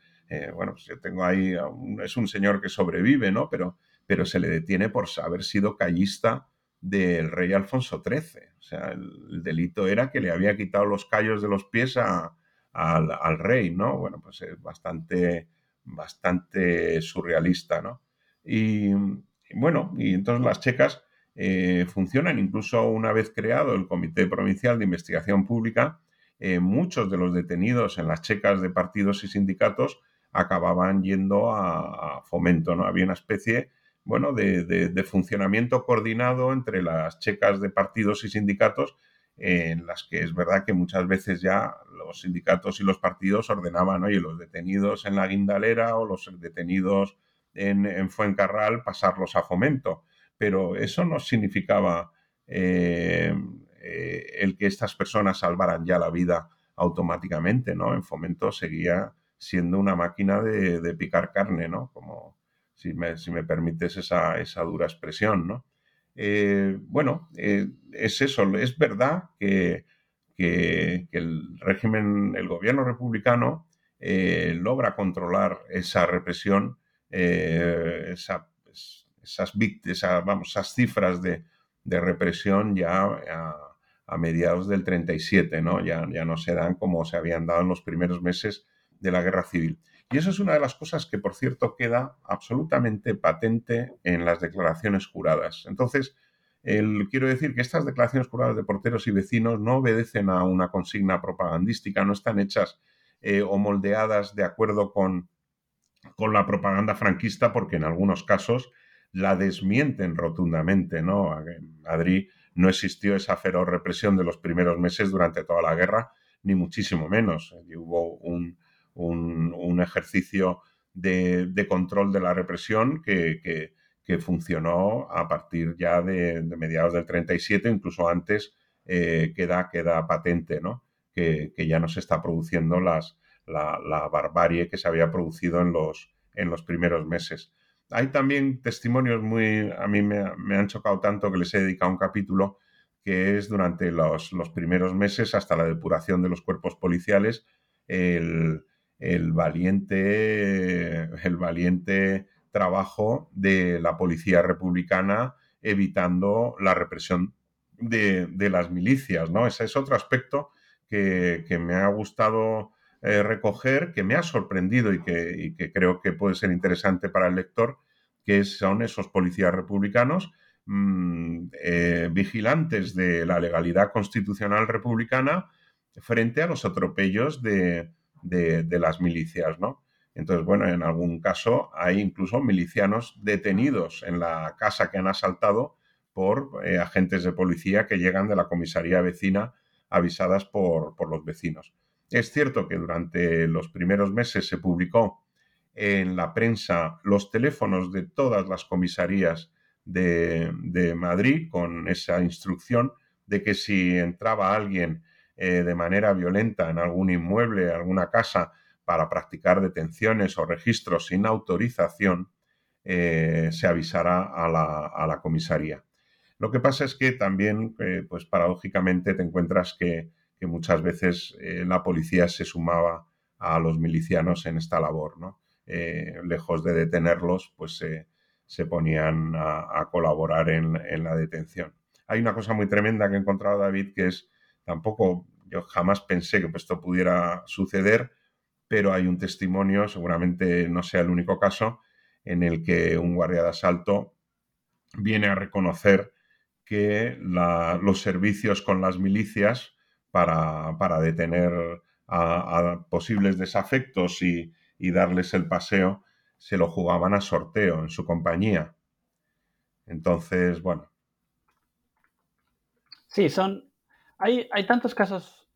bueno, pues yo tengo ahí, es un señor que sobrevive, ¿no? Pero pero se le detiene por haber sido callista del rey Alfonso XIII. O sea, el, delito era que le había quitado los callos de los pies al, rey, ¿no? Bueno, pues es bastante, bastante surrealista, ¿no? Y, bueno, y entonces las checas eh, funcionan, incluso una vez creado el Comité Provincial de Investigación Pública, eh, muchos de los detenidos en las checas de partidos y sindicatos acababan yendo a, a fomento, ¿no? Había una especie bueno, de, funcionamiento coordinado entre las checas de partidos y sindicatos, en las que es verdad que muchas veces ya los sindicatos y los partidos ordenaban, oye, los detenidos en la guindalera o los detenidos en, Fuencarral, pasarlos a fomento. Pero eso no significaba eh, eh, el que estas personas salvaran ya la vida automáticamente, ¿no? En fomento seguía siendo una máquina de, de picar carne, ¿no? Como, si me, permites esa, dura expresión, ¿no? Eh, bueno, eh, es eso, es verdad que, el régimen, el gobierno republicano eh, logra controlar esa represión, esas, vamos, esas cifras de, represión ya a, mediados del 37, ¿no? Ya, ya no se dan como se habían dado en los primeros meses de la guerra civil. Y eso es una de las cosas que, por cierto, queda absolutamente patente en las declaraciones juradas. Entonces, quiero decir que estas declaraciones juradas de porteros y vecinos no obedecen a una consigna propagandística, no están hechas eh, o moldeadas de acuerdo con, con la propaganda franquista porque en algunos casos la desmienten rotundamente, ¿no? En Madrid no existió esa feroz represión de los primeros meses durante toda la guerra, ni muchísimo menos. hubo un, ejercicio de, control de la represión que, funcionó a partir ya de, mediados del 37, incluso antes eh, queda, queda patente, ¿no? Que, ya no se está produciendo las, la, la, barbarie que se había producido en los, en los primeros meses. Hay también testimonios muy, a mí me, han chocado tanto que les he dedicado un capítulo que es durante los, primeros meses hasta la depuración de los cuerpos policiales, el, valiente, el valiente trabajo de la policía republicana evitando la represión de, las milicias, ¿no? Ese es otro aspecto que, que me ha gustado eh, recoger que me ha sorprendido y que, creo que puede ser interesante para el lector, que son esos policías republicanos mm, eh, vigilantes de la legalidad constitucional republicana frente a los atropellos de, las milicias, ¿no? Entonces, bueno, en algún caso hay incluso milicianos detenidos en la casa que han asaltado por eh, agentes de policía que llegan de la comisaría vecina avisadas por los vecinos. Es cierto que durante los primeros meses se publicó en la prensa los teléfonos de todas las comisarías de, Madrid con esa instrucción de que si entraba alguien eh, de manera violenta en algún inmueble, alguna casa, para practicar detenciones o registros sin autorización, eh, se avisará a la, comisaría. Lo que pasa es que también, eh, pues paradójicamente, te encuentras que que muchas veces la policía se sumaba a los milicianos en esta labor, ¿no? Lejos de detenerlos, pues se ponían a, colaborar en, la detención. Hay una cosa muy tremenda que he encontrado, David, que es, tampoco, yo jamás pensé que esto pudiera suceder, pero hay un testimonio, seguramente no sea el único caso, en el que un guardia de asalto viene a reconocer que los servicios con las milicias para, detener a, posibles desafectos y, darles el paseo, se lo jugaban a sorteo en su compañía. Entonces, bueno. Sí, son. Hay, hay tantos casos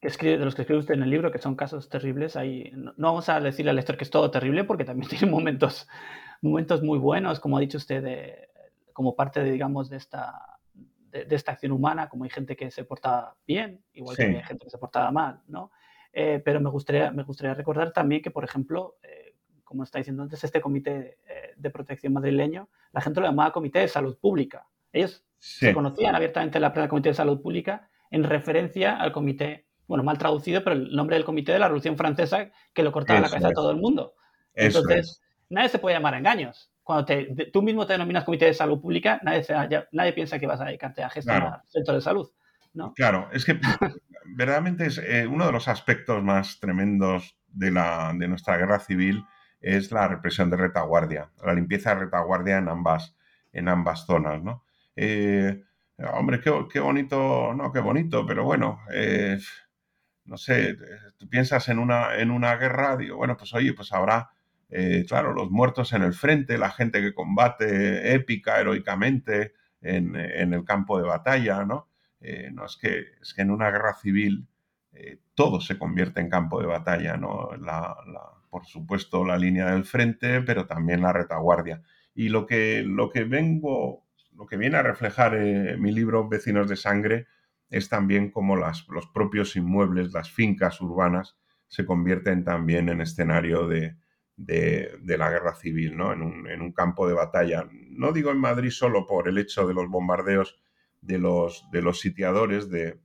que escribe, de los que escribe usted en el libro que son casos terribles. Hay, no, vamos a decirle al lector que es todo terrible porque también <laughs> tiene momentos, momentos muy buenos, como ha dicho usted, como parte, de, digamos, de esta de, esta acción humana, como hay gente que se porta bien, igual que hay gente que se portaba mal, ¿no? Eh, pero me gustaría, me gustaría recordar también que, por ejemplo, eh, como está diciendo antes, este comité eh, de protección madrileño, la gente lo llamaba Comité de Salud Pública. Ellos se conocían abiertamente la prensa Comité de Salud Pública en referencia al comité, bueno, mal traducido, pero el nombre del comité de la Revolución Francesa que lo cortaba la cabeza a todo el mundo. Entonces, nadie se puede llamar a engaños cuando tú mismo te denominas comité de salud pública, nadie, nadie piensa que vas a dedicarte a gestionar el sector de salud. ¿no? Claro, es que <laughs> verdaderamente es eh, uno de los aspectos más tremendos de, la, de nuestra guerra civil es la represión de retaguardia, la limpieza de retaguardia en ambas, en ambas zonas, ¿no? Eh, hombre, qué, bonito, no, qué bonito, pero bueno, eh, no sé, tú piensas en una, en una guerra, digo, bueno, pues oye, pues habrá eh, claro, los muertos en el frente, la gente que combate épica, heroicamente en, el campo de batalla, ¿no? Eh, no es que, es que en una guerra civil todo se convierte en campo de batalla, ¿no? por supuesto, la línea del frente, pero también la retaguardia. Y lo que, lo que vengo, lo que viene a reflejar mi libro Vecinos de Sangre es también las, los propios inmuebles, las fincas urbanas, se convierten también en escenario de, de, la guerra civil, ¿no? En un, campo de batalla. No digo en Madrid solo por el hecho de los bombardeos de los, de los sitiadores, de,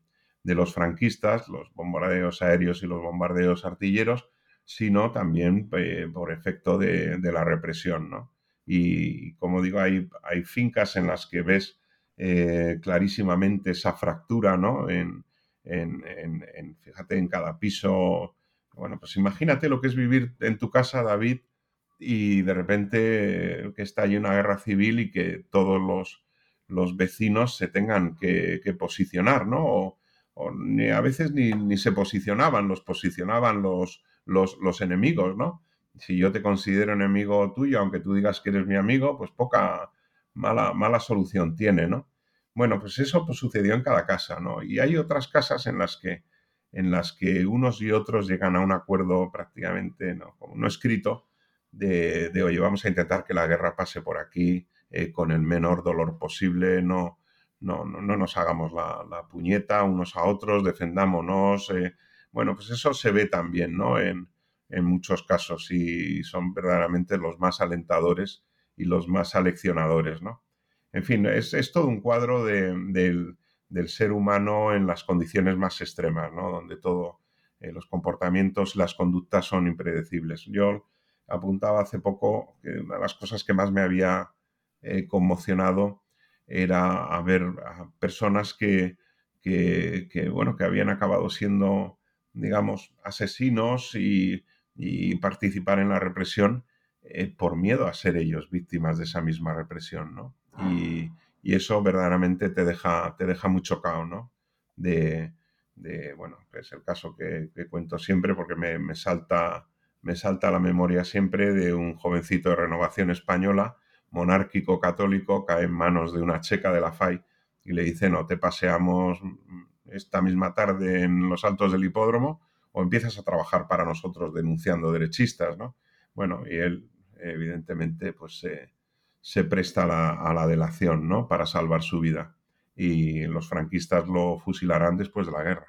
los franquistas, los bombardeos aéreos y los bombardeos artilleros, sino también eh, por efecto de, la represión, ¿no? Y como digo, hay, hay fincas en las que ves eh, clarísimamente esa fractura, ¿no? En, en, fíjate, en cada piso bueno, pues imagínate lo que es vivir en tu casa, David, y de repente que está allí una guerra civil y que todos los, los vecinos se tengan que, posicionar, ¿no? O, ni a veces ni, se posicionaban, los posicionaban los, los, enemigos, ¿no? Si yo te considero enemigo tuyo, aunque tú digas que eres mi amigo, pues poca mala, mala solución tiene, ¿no? Bueno, pues eso pues, sucedió en cada casa, ¿no? Y hay otras casas en las que, en las que unos y otros llegan a un acuerdo prácticamente, ¿no? No escrito, de, de oye, vamos a intentar que la guerra pase por aquí eh, con el menor dolor posible, no, no, no, no nos hagamos la, la, puñeta unos a otros, defendámonos. Eh. Bueno, pues eso se ve también, ¿no? En, en muchos casos y son verdaderamente los más alentadores y los más aleccionadores, ¿no? En fin, es, es todo un cuadro de, del, del, ser humano en las condiciones más extremas, ¿no? Donde todo, eh, los comportamientos, las conductas son impredecibles. Yo apuntaba hace poco que una de las cosas que más me había eh, conmocionado era a ver a personas que, que, bueno, que habían acabado siendo, digamos, asesinos y, y participar en la represión eh, por miedo a ser ellos víctimas de esa misma represión, ¿no? Y, y eso verdaderamente te deja, te deja muy chocado, ¿no? De, de bueno, es el caso que, que cuento siempre porque me, me, salta, me salta a la memoria siempre de un jovencito de renovación española, monárquico católico, cae en manos de una checa de la FAI y le dice, no, te paseamos esta misma tarde en los altos del hipódromo o empiezas a trabajar para nosotros denunciando derechistas, ¿no? Bueno, y él evidentemente pues se, se presta a la, a la, delación, ¿no? Para salvar su vida. Y los franquistas lo fusilarán después de la guerra.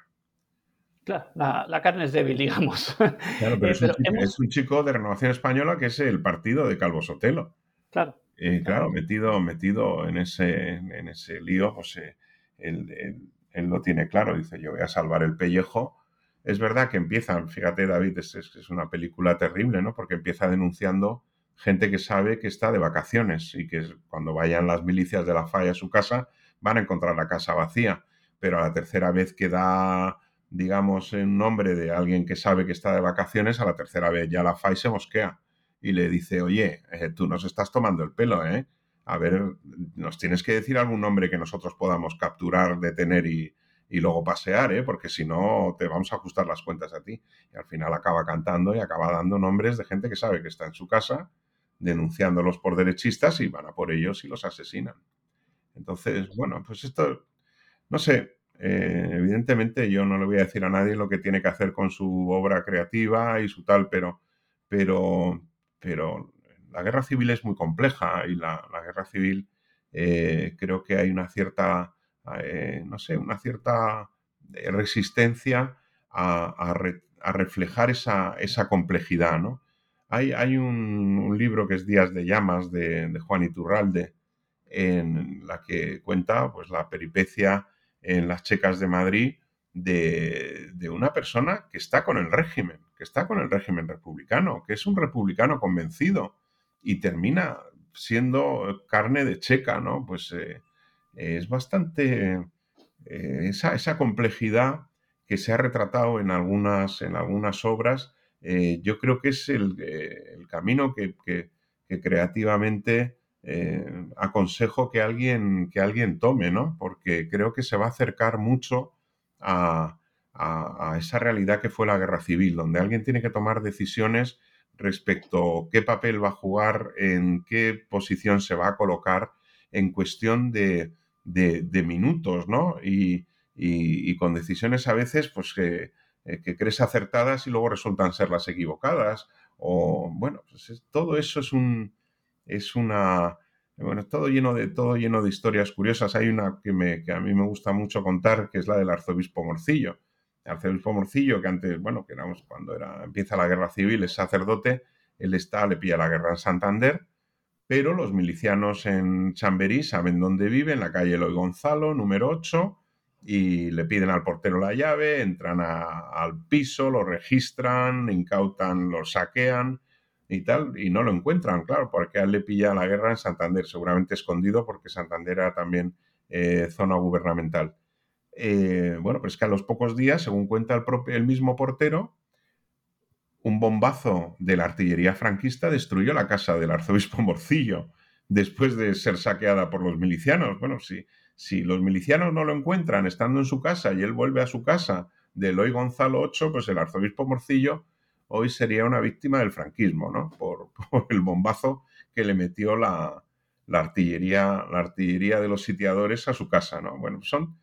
Claro, la, la carne es débil, digamos. Claro, pero, eh, es, un chico, hemos... es, un chico, de Renovación Española que es el partido de Calvo Sotelo. Claro. Eh, claro, metido, metido en ese, en ese lío, pues eh, él, él, él, lo tiene claro. Dice, yo voy a salvar el pellejo. Es verdad que empieza, fíjate David, es, una película terrible, ¿no? Porque empieza denunciando gente que sabe que está de vacaciones y que cuando vayan las milicias de la falla a su casa van a encontrar la casa vacía. Pero a la tercera vez que da, digamos, en nombre de alguien que sabe que está de vacaciones, a la tercera vez ya la FAI se mosquea y le dice, oye, eh, tú nos estás tomando el pelo, ¿eh? A ver, nos tienes que decir algún nombre que nosotros podamos capturar, detener y, y luego pasear, ¿eh? porque si no te vamos a ajustar las cuentas a ti. Y al final acaba cantando y acaba dando nombres de gente que sabe que está en su casa denunciándolos por derechistas y van a por ellos y los asesinan. Entonces, bueno, pues esto, no sé, eh, evidentemente yo no le voy a decir a nadie lo que tiene que hacer con su obra creativa y su tal, pero, pero, pero la guerra civil es muy compleja y la, la guerra civil eh, creo que hay una cierta, eh, no sé, una cierta resistencia a, a, re, a reflejar esa, esa complejidad, ¿no? Hay, hay un, libro que es Días de Llamas de, de, Juan Iturralde, en la que cuenta pues, la peripecia en las checas de Madrid de, de, una persona que está con el régimen, que está con el régimen republicano, que es un republicano convencido y termina siendo carne de checa, ¿no? Pues eh, es bastante eh, esa, esa complejidad que se ha retratado en algunas, en algunas obras eh, yo creo que es el, eh, el camino que, que, creativamente aconsejo que alguien, que alguien tome, ¿no? Porque creo que se va a acercar mucho a, a, a, esa realidad que fue la guerra civil, donde alguien tiene que tomar decisiones respecto a qué papel va a jugar, en qué posición se va a colocar en cuestión de, de, minutos, ¿no? Y, y, y, con decisiones a veces, pues que eh, que crees acertadas y luego resultan ser las equivocadas. O, bueno, pues es, todo eso es un, es una, bueno, todo lleno de, todo lleno de historias curiosas. Hay una que, me, que a mí me gusta mucho contar, que es la del arzobispo Morcillo. El arzobispo Morcillo, que antes, bueno, que éramos cuando era, empieza la guerra civil, es sacerdote, él está, le pilla la guerra en Santander, pero los milicianos en Chamberí saben dónde vive, en la calle Eloy Gonzalo, número 8, y le piden al portero la llave, entran al piso, lo registran, incautan, lo saquean y tal, y no lo encuentran, claro, porque él le pilla la guerra en Santander, seguramente escondido porque Santander era también eh, zona gubernamental. Eh, bueno, pues que a los pocos días, según cuenta el, propio, el mismo portero, un bombazo de la artillería franquista destruyó la casa del arzobispo <laughs> Morcillo después de ser saqueada por los milicianos. Bueno, sí, si los milicianos no lo encuentran estando en su casa y él vuelve a su casa de Eloy Gonzalo 8, pues el arzobispo Morcillo hoy sería una víctima del franquismo, ¿no? Por, <laughs> el bombazo que le metió la, artillería, la artillería de los sitiadores a su casa, ¿no? Bueno, son,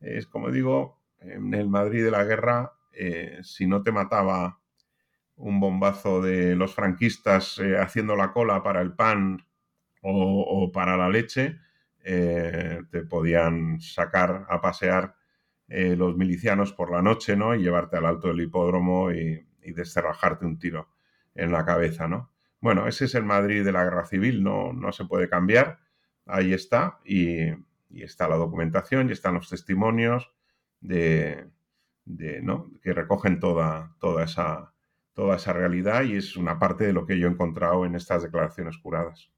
es como digo, en el Madrid de la guerra, eh, si no te mataba un bombazo de los franquistas eh, haciendo la cola para el pan o, para la leche, eh, te podían sacar a pasear los milicianos por la noche, ¿no? Y llevarte al alto del hipódromo y, y descerrajarte un tiro en la cabeza, ¿no? Bueno, ese es el Madrid de la guerra civil, no, no se puede cambiar, ahí está, y, está la documentación, y están los testimonios de, ¿no? que recogen toda, toda, esa, toda esa realidad y es una parte de lo que yo he encontrado en estas declaraciones juradas.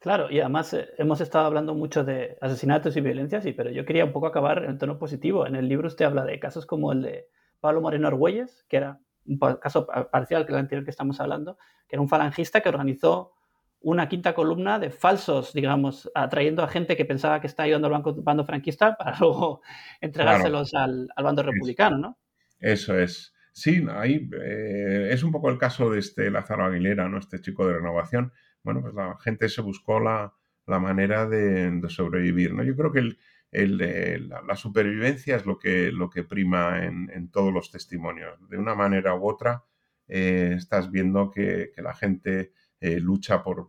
Claro, y además eh, hemos estado hablando mucho de asesinatos y violencias, sí, pero yo quería un poco acabar en tono positivo. En el libro usted habla de casos como el de Pablo Moreno Argüelles, que era un caso parcial que el anterior que estamos hablando, que era un falangista que organizó una quinta columna de falsos, digamos, atrayendo a gente que pensaba que estaba ayudando al bando franquista para <laughs> luego entregárselos al, bando republicano, ¿no? Eso es. Sí, ahí eh, es un poco el caso de este Lázaro Aguilera, ¿no? Este chico de renovación. Bueno, pues la gente se buscó la, manera de, sobrevivir, ¿no? Yo creo que el, la, supervivencia es lo que, lo que prima en, todos los testimonios. De una manera u otra, eh, estás viendo que, la gente eh, lucha por,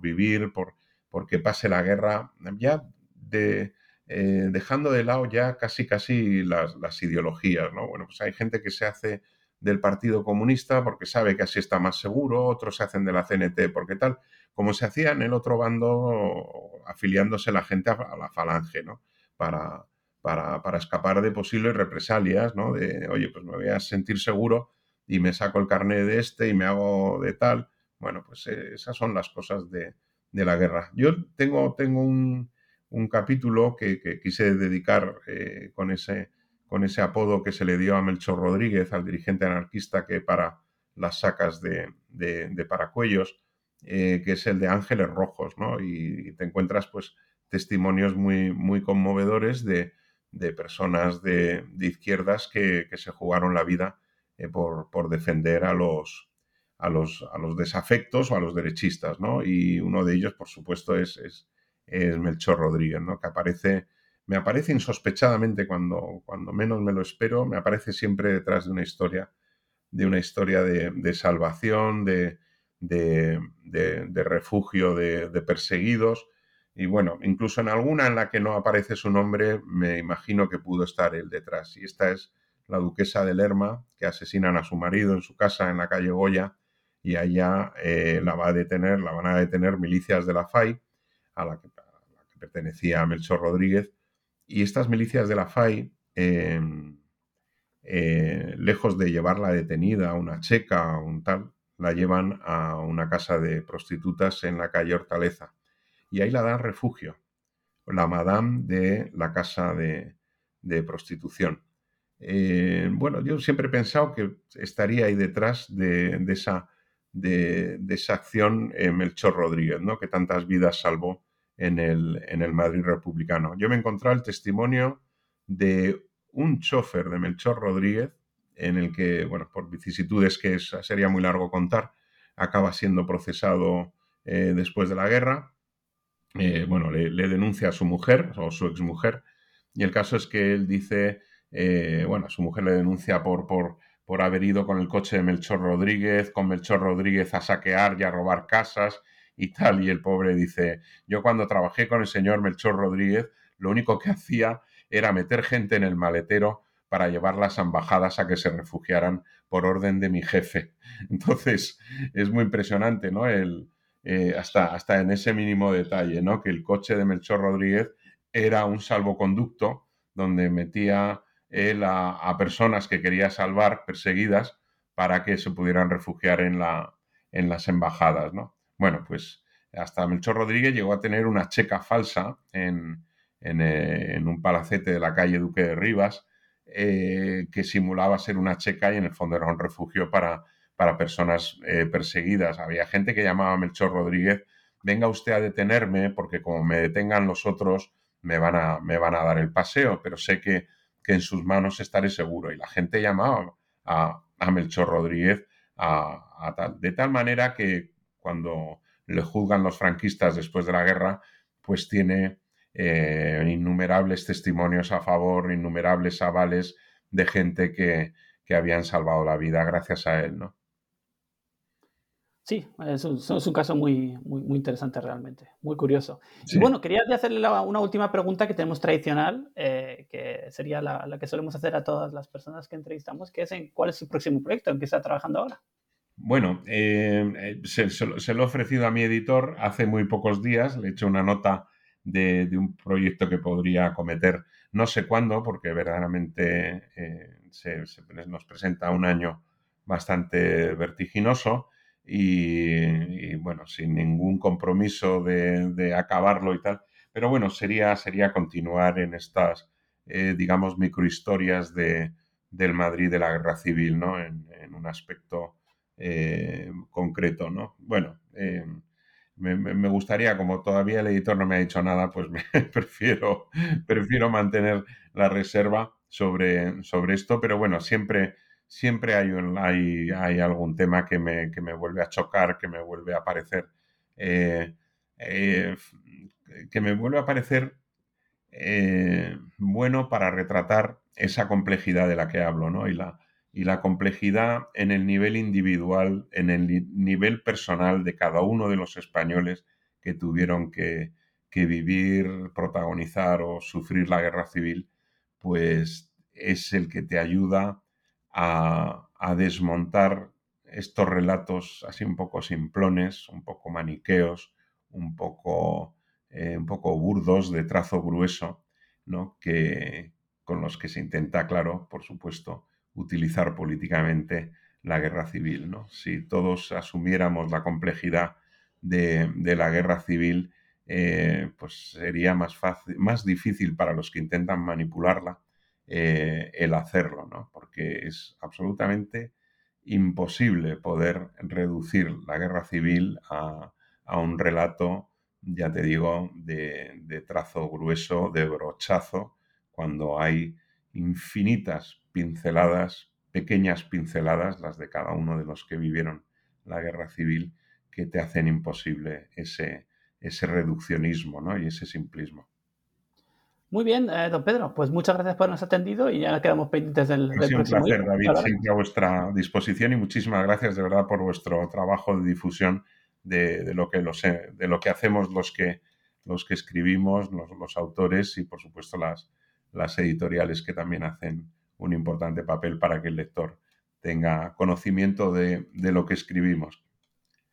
vivir, por, que pase la guerra, ya de, eh, dejando de lado ya casi casi las, las, ideologías, ¿no? Bueno, pues hay gente que se hace del Partido Comunista porque sabe que así está más seguro, otros se hacen de la CNT porque tal, como se hacía en el otro bando afiliándose la gente a la falange, ¿no? para, para, escapar de posibles represalias, ¿no? De, oye, pues me voy a sentir seguro y me saco el carnet de este y me hago de tal. Bueno, pues eh, esas son las cosas de, la guerra. Yo tengo, tengo un, capítulo que, quise dedicar eh, con, ese, con ese apodo que se le dio a Melchor Rodríguez, al dirigente anarquista que para las sacas de, de, Paracuellos, eh, que es el de Ángeles Rojos, ¿no? Y, te encuentras, pues, testimonios muy, muy conmovedores de, personas de, izquierdas que, se jugaron la vida eh, por, defender a los, a, los, a los desafectos o a los derechistas, ¿no? Y uno de ellos, por supuesto, es, es, Melchor Rodríguez, ¿no? Que aparece, me aparece insospechadamente cuando, cuando menos me lo espero, me aparece siempre detrás de una historia, de una historia de, salvación, de, de refugio de, perseguidos, y bueno, incluso en alguna en la que no aparece su nombre, me imagino que pudo estar él detrás. Y esta es la duquesa de Lerma, que asesinan a su marido en su casa en la calle Goya, y allá eh, la va a detener, la van a detener milicias de la FAI, a la que, pertenecía Melchor Rodríguez. Y estas milicias de la FAI, em, eh, lejos de llevarla detenida a una checa o un tal, la llevan a una casa de prostitutas en la calle Hortaleza y ahí la dan refugio, la madame de la casa de, prostitución. Eh, bueno, yo siempre he pensado que estaría ahí detrás de, esa, de, esa acción Melchor Rodríguez, ¿no? que tantas vidas salvó en el, en el Madrid republicano. Yo me encontré el testimonio de un chofer de Melchor Rodríguez, en el que, bueno, por vicisitudes que sería muy largo contar, acaba siendo procesado eh, después de la guerra eh, bueno, le, denuncia a su mujer o su exmujer, y el caso es que él dice, eh, bueno, su mujer le denuncia por, por, por haber ido con el coche de Melchor Rodríguez, con Melchor Rodríguez a saquear y a robar casas y tal, y el pobre dice, yo cuando trabajé con el señor Melchor Rodríguez, lo único que hacía era meter gente en el maletero para llevar las embajadas a que se refugiaran por orden de mi jefe. <laughs> Entonces, es muy impresionante, ¿no? El, eh, hasta, hasta en ese mínimo detalle, ¿no? Que el coche de Melchor Rodríguez era un salvoconducto donde metía él a, personas que quería salvar perseguidas para que se pudieran refugiar en, la, en las embajadas, ¿no? Bueno, pues hasta Melchor Rodríguez llegó a tener una checa falsa en, en, eh, un palacete de la calle Duque de Rivas eh, que simulaba ser una checa y en el fondo era un refugio para para personas eh, perseguidas. Había gente que llamaba a Melchor Rodríguez, venga usted a detenerme porque como me detengan los otros me van a, me van a dar el paseo, pero sé que, en sus manos estaré seguro. Y la gente llamaba a, Melchor Rodríguez a, tal. De tal manera que cuando le juzgan los franquistas después de la guerra, pues tiene eh, innumerables testimonios a favor, innumerables avales de gente que, que habían salvado la vida gracias a él, ¿no? Sí, es un, caso muy, muy, interesante realmente, muy curioso. Y bueno, quería hacerle una última pregunta que tenemos tradicional, eh, que sería la, que solemos hacer a todas las personas que entrevistamos, que es en cuál es su próximo proyecto, en qué está trabajando ahora. Bueno, eh, eh, se, lo he ofrecido a mi editor hace muy pocos días, le he hecho una nota de, un proyecto que podría cometer no sé cuándo, porque verdaderamente se, nos presenta un año bastante vertiginoso y, bueno, sin ningún compromiso de, acabarlo y tal. Pero bueno, sería, sería continuar en estas, eh, digamos, microhistorias de, del Madrid de la Guerra Civil, ¿no? En, un aspecto eh, concreto, ¿no? Bueno, eh, me, gustaría, como todavía el editor no me ha dicho nada, pues me, <laughs> prefiero, prefiero mantener la reserva sobre, sobre esto, pero bueno, siempre siempre hay, hay, hay algún tema que me, que me, vuelve a chocar, que me vuelve a parecer, eh, que me vuelve a parecer bueno para retratar esa complejidad de la que hablo, ¿no? Y la, y la complejidad en el nivel individual, en el nivel personal de cada uno de los españoles que tuvieron que, que vivir, protagonizar o sufrir la guerra civil, pues es el que te ayuda a, desmontar estos relatos así un poco simplones, un poco maniqueos, un poco, eh, un poco burdos, de trazo grueso, ¿no? que, con los que se intenta, claro, por supuesto, utilizar políticamente la guerra civil. ¿no? Si todos asumiéramos la complejidad de, la guerra civil, eh, pues sería más, difícil para los que intentan manipularla eh, el hacerlo, ¿no? Porque es absolutamente imposible poder reducir la guerra civil a, un relato, ya te digo, de, trazo grueso, de brochazo, cuando hay infinitas pinceladas, pequeñas pinceladas, las de cada uno de los que vivieron la guerra civil, que te hacen imposible ese, ese reduccionismo ¿no? y ese simplismo. Muy bien, eh, don Pedro, pues muchas gracias por habernos atendido y ya quedamos pendientes del, ha sido un placer, David, siempre a vuestra disposición y muchísimas gracias de verdad por vuestro trabajo de difusión de, lo, que de lo que hacemos los que, los que escribimos, los, autores y por supuesto las, las editoriales que también hacen un importante papel para que el lector tenga conocimiento de, de lo que escribimos.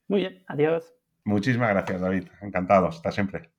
Muy bien, adiós. Muchísimas gracias, David. Encantado. Hasta siempre.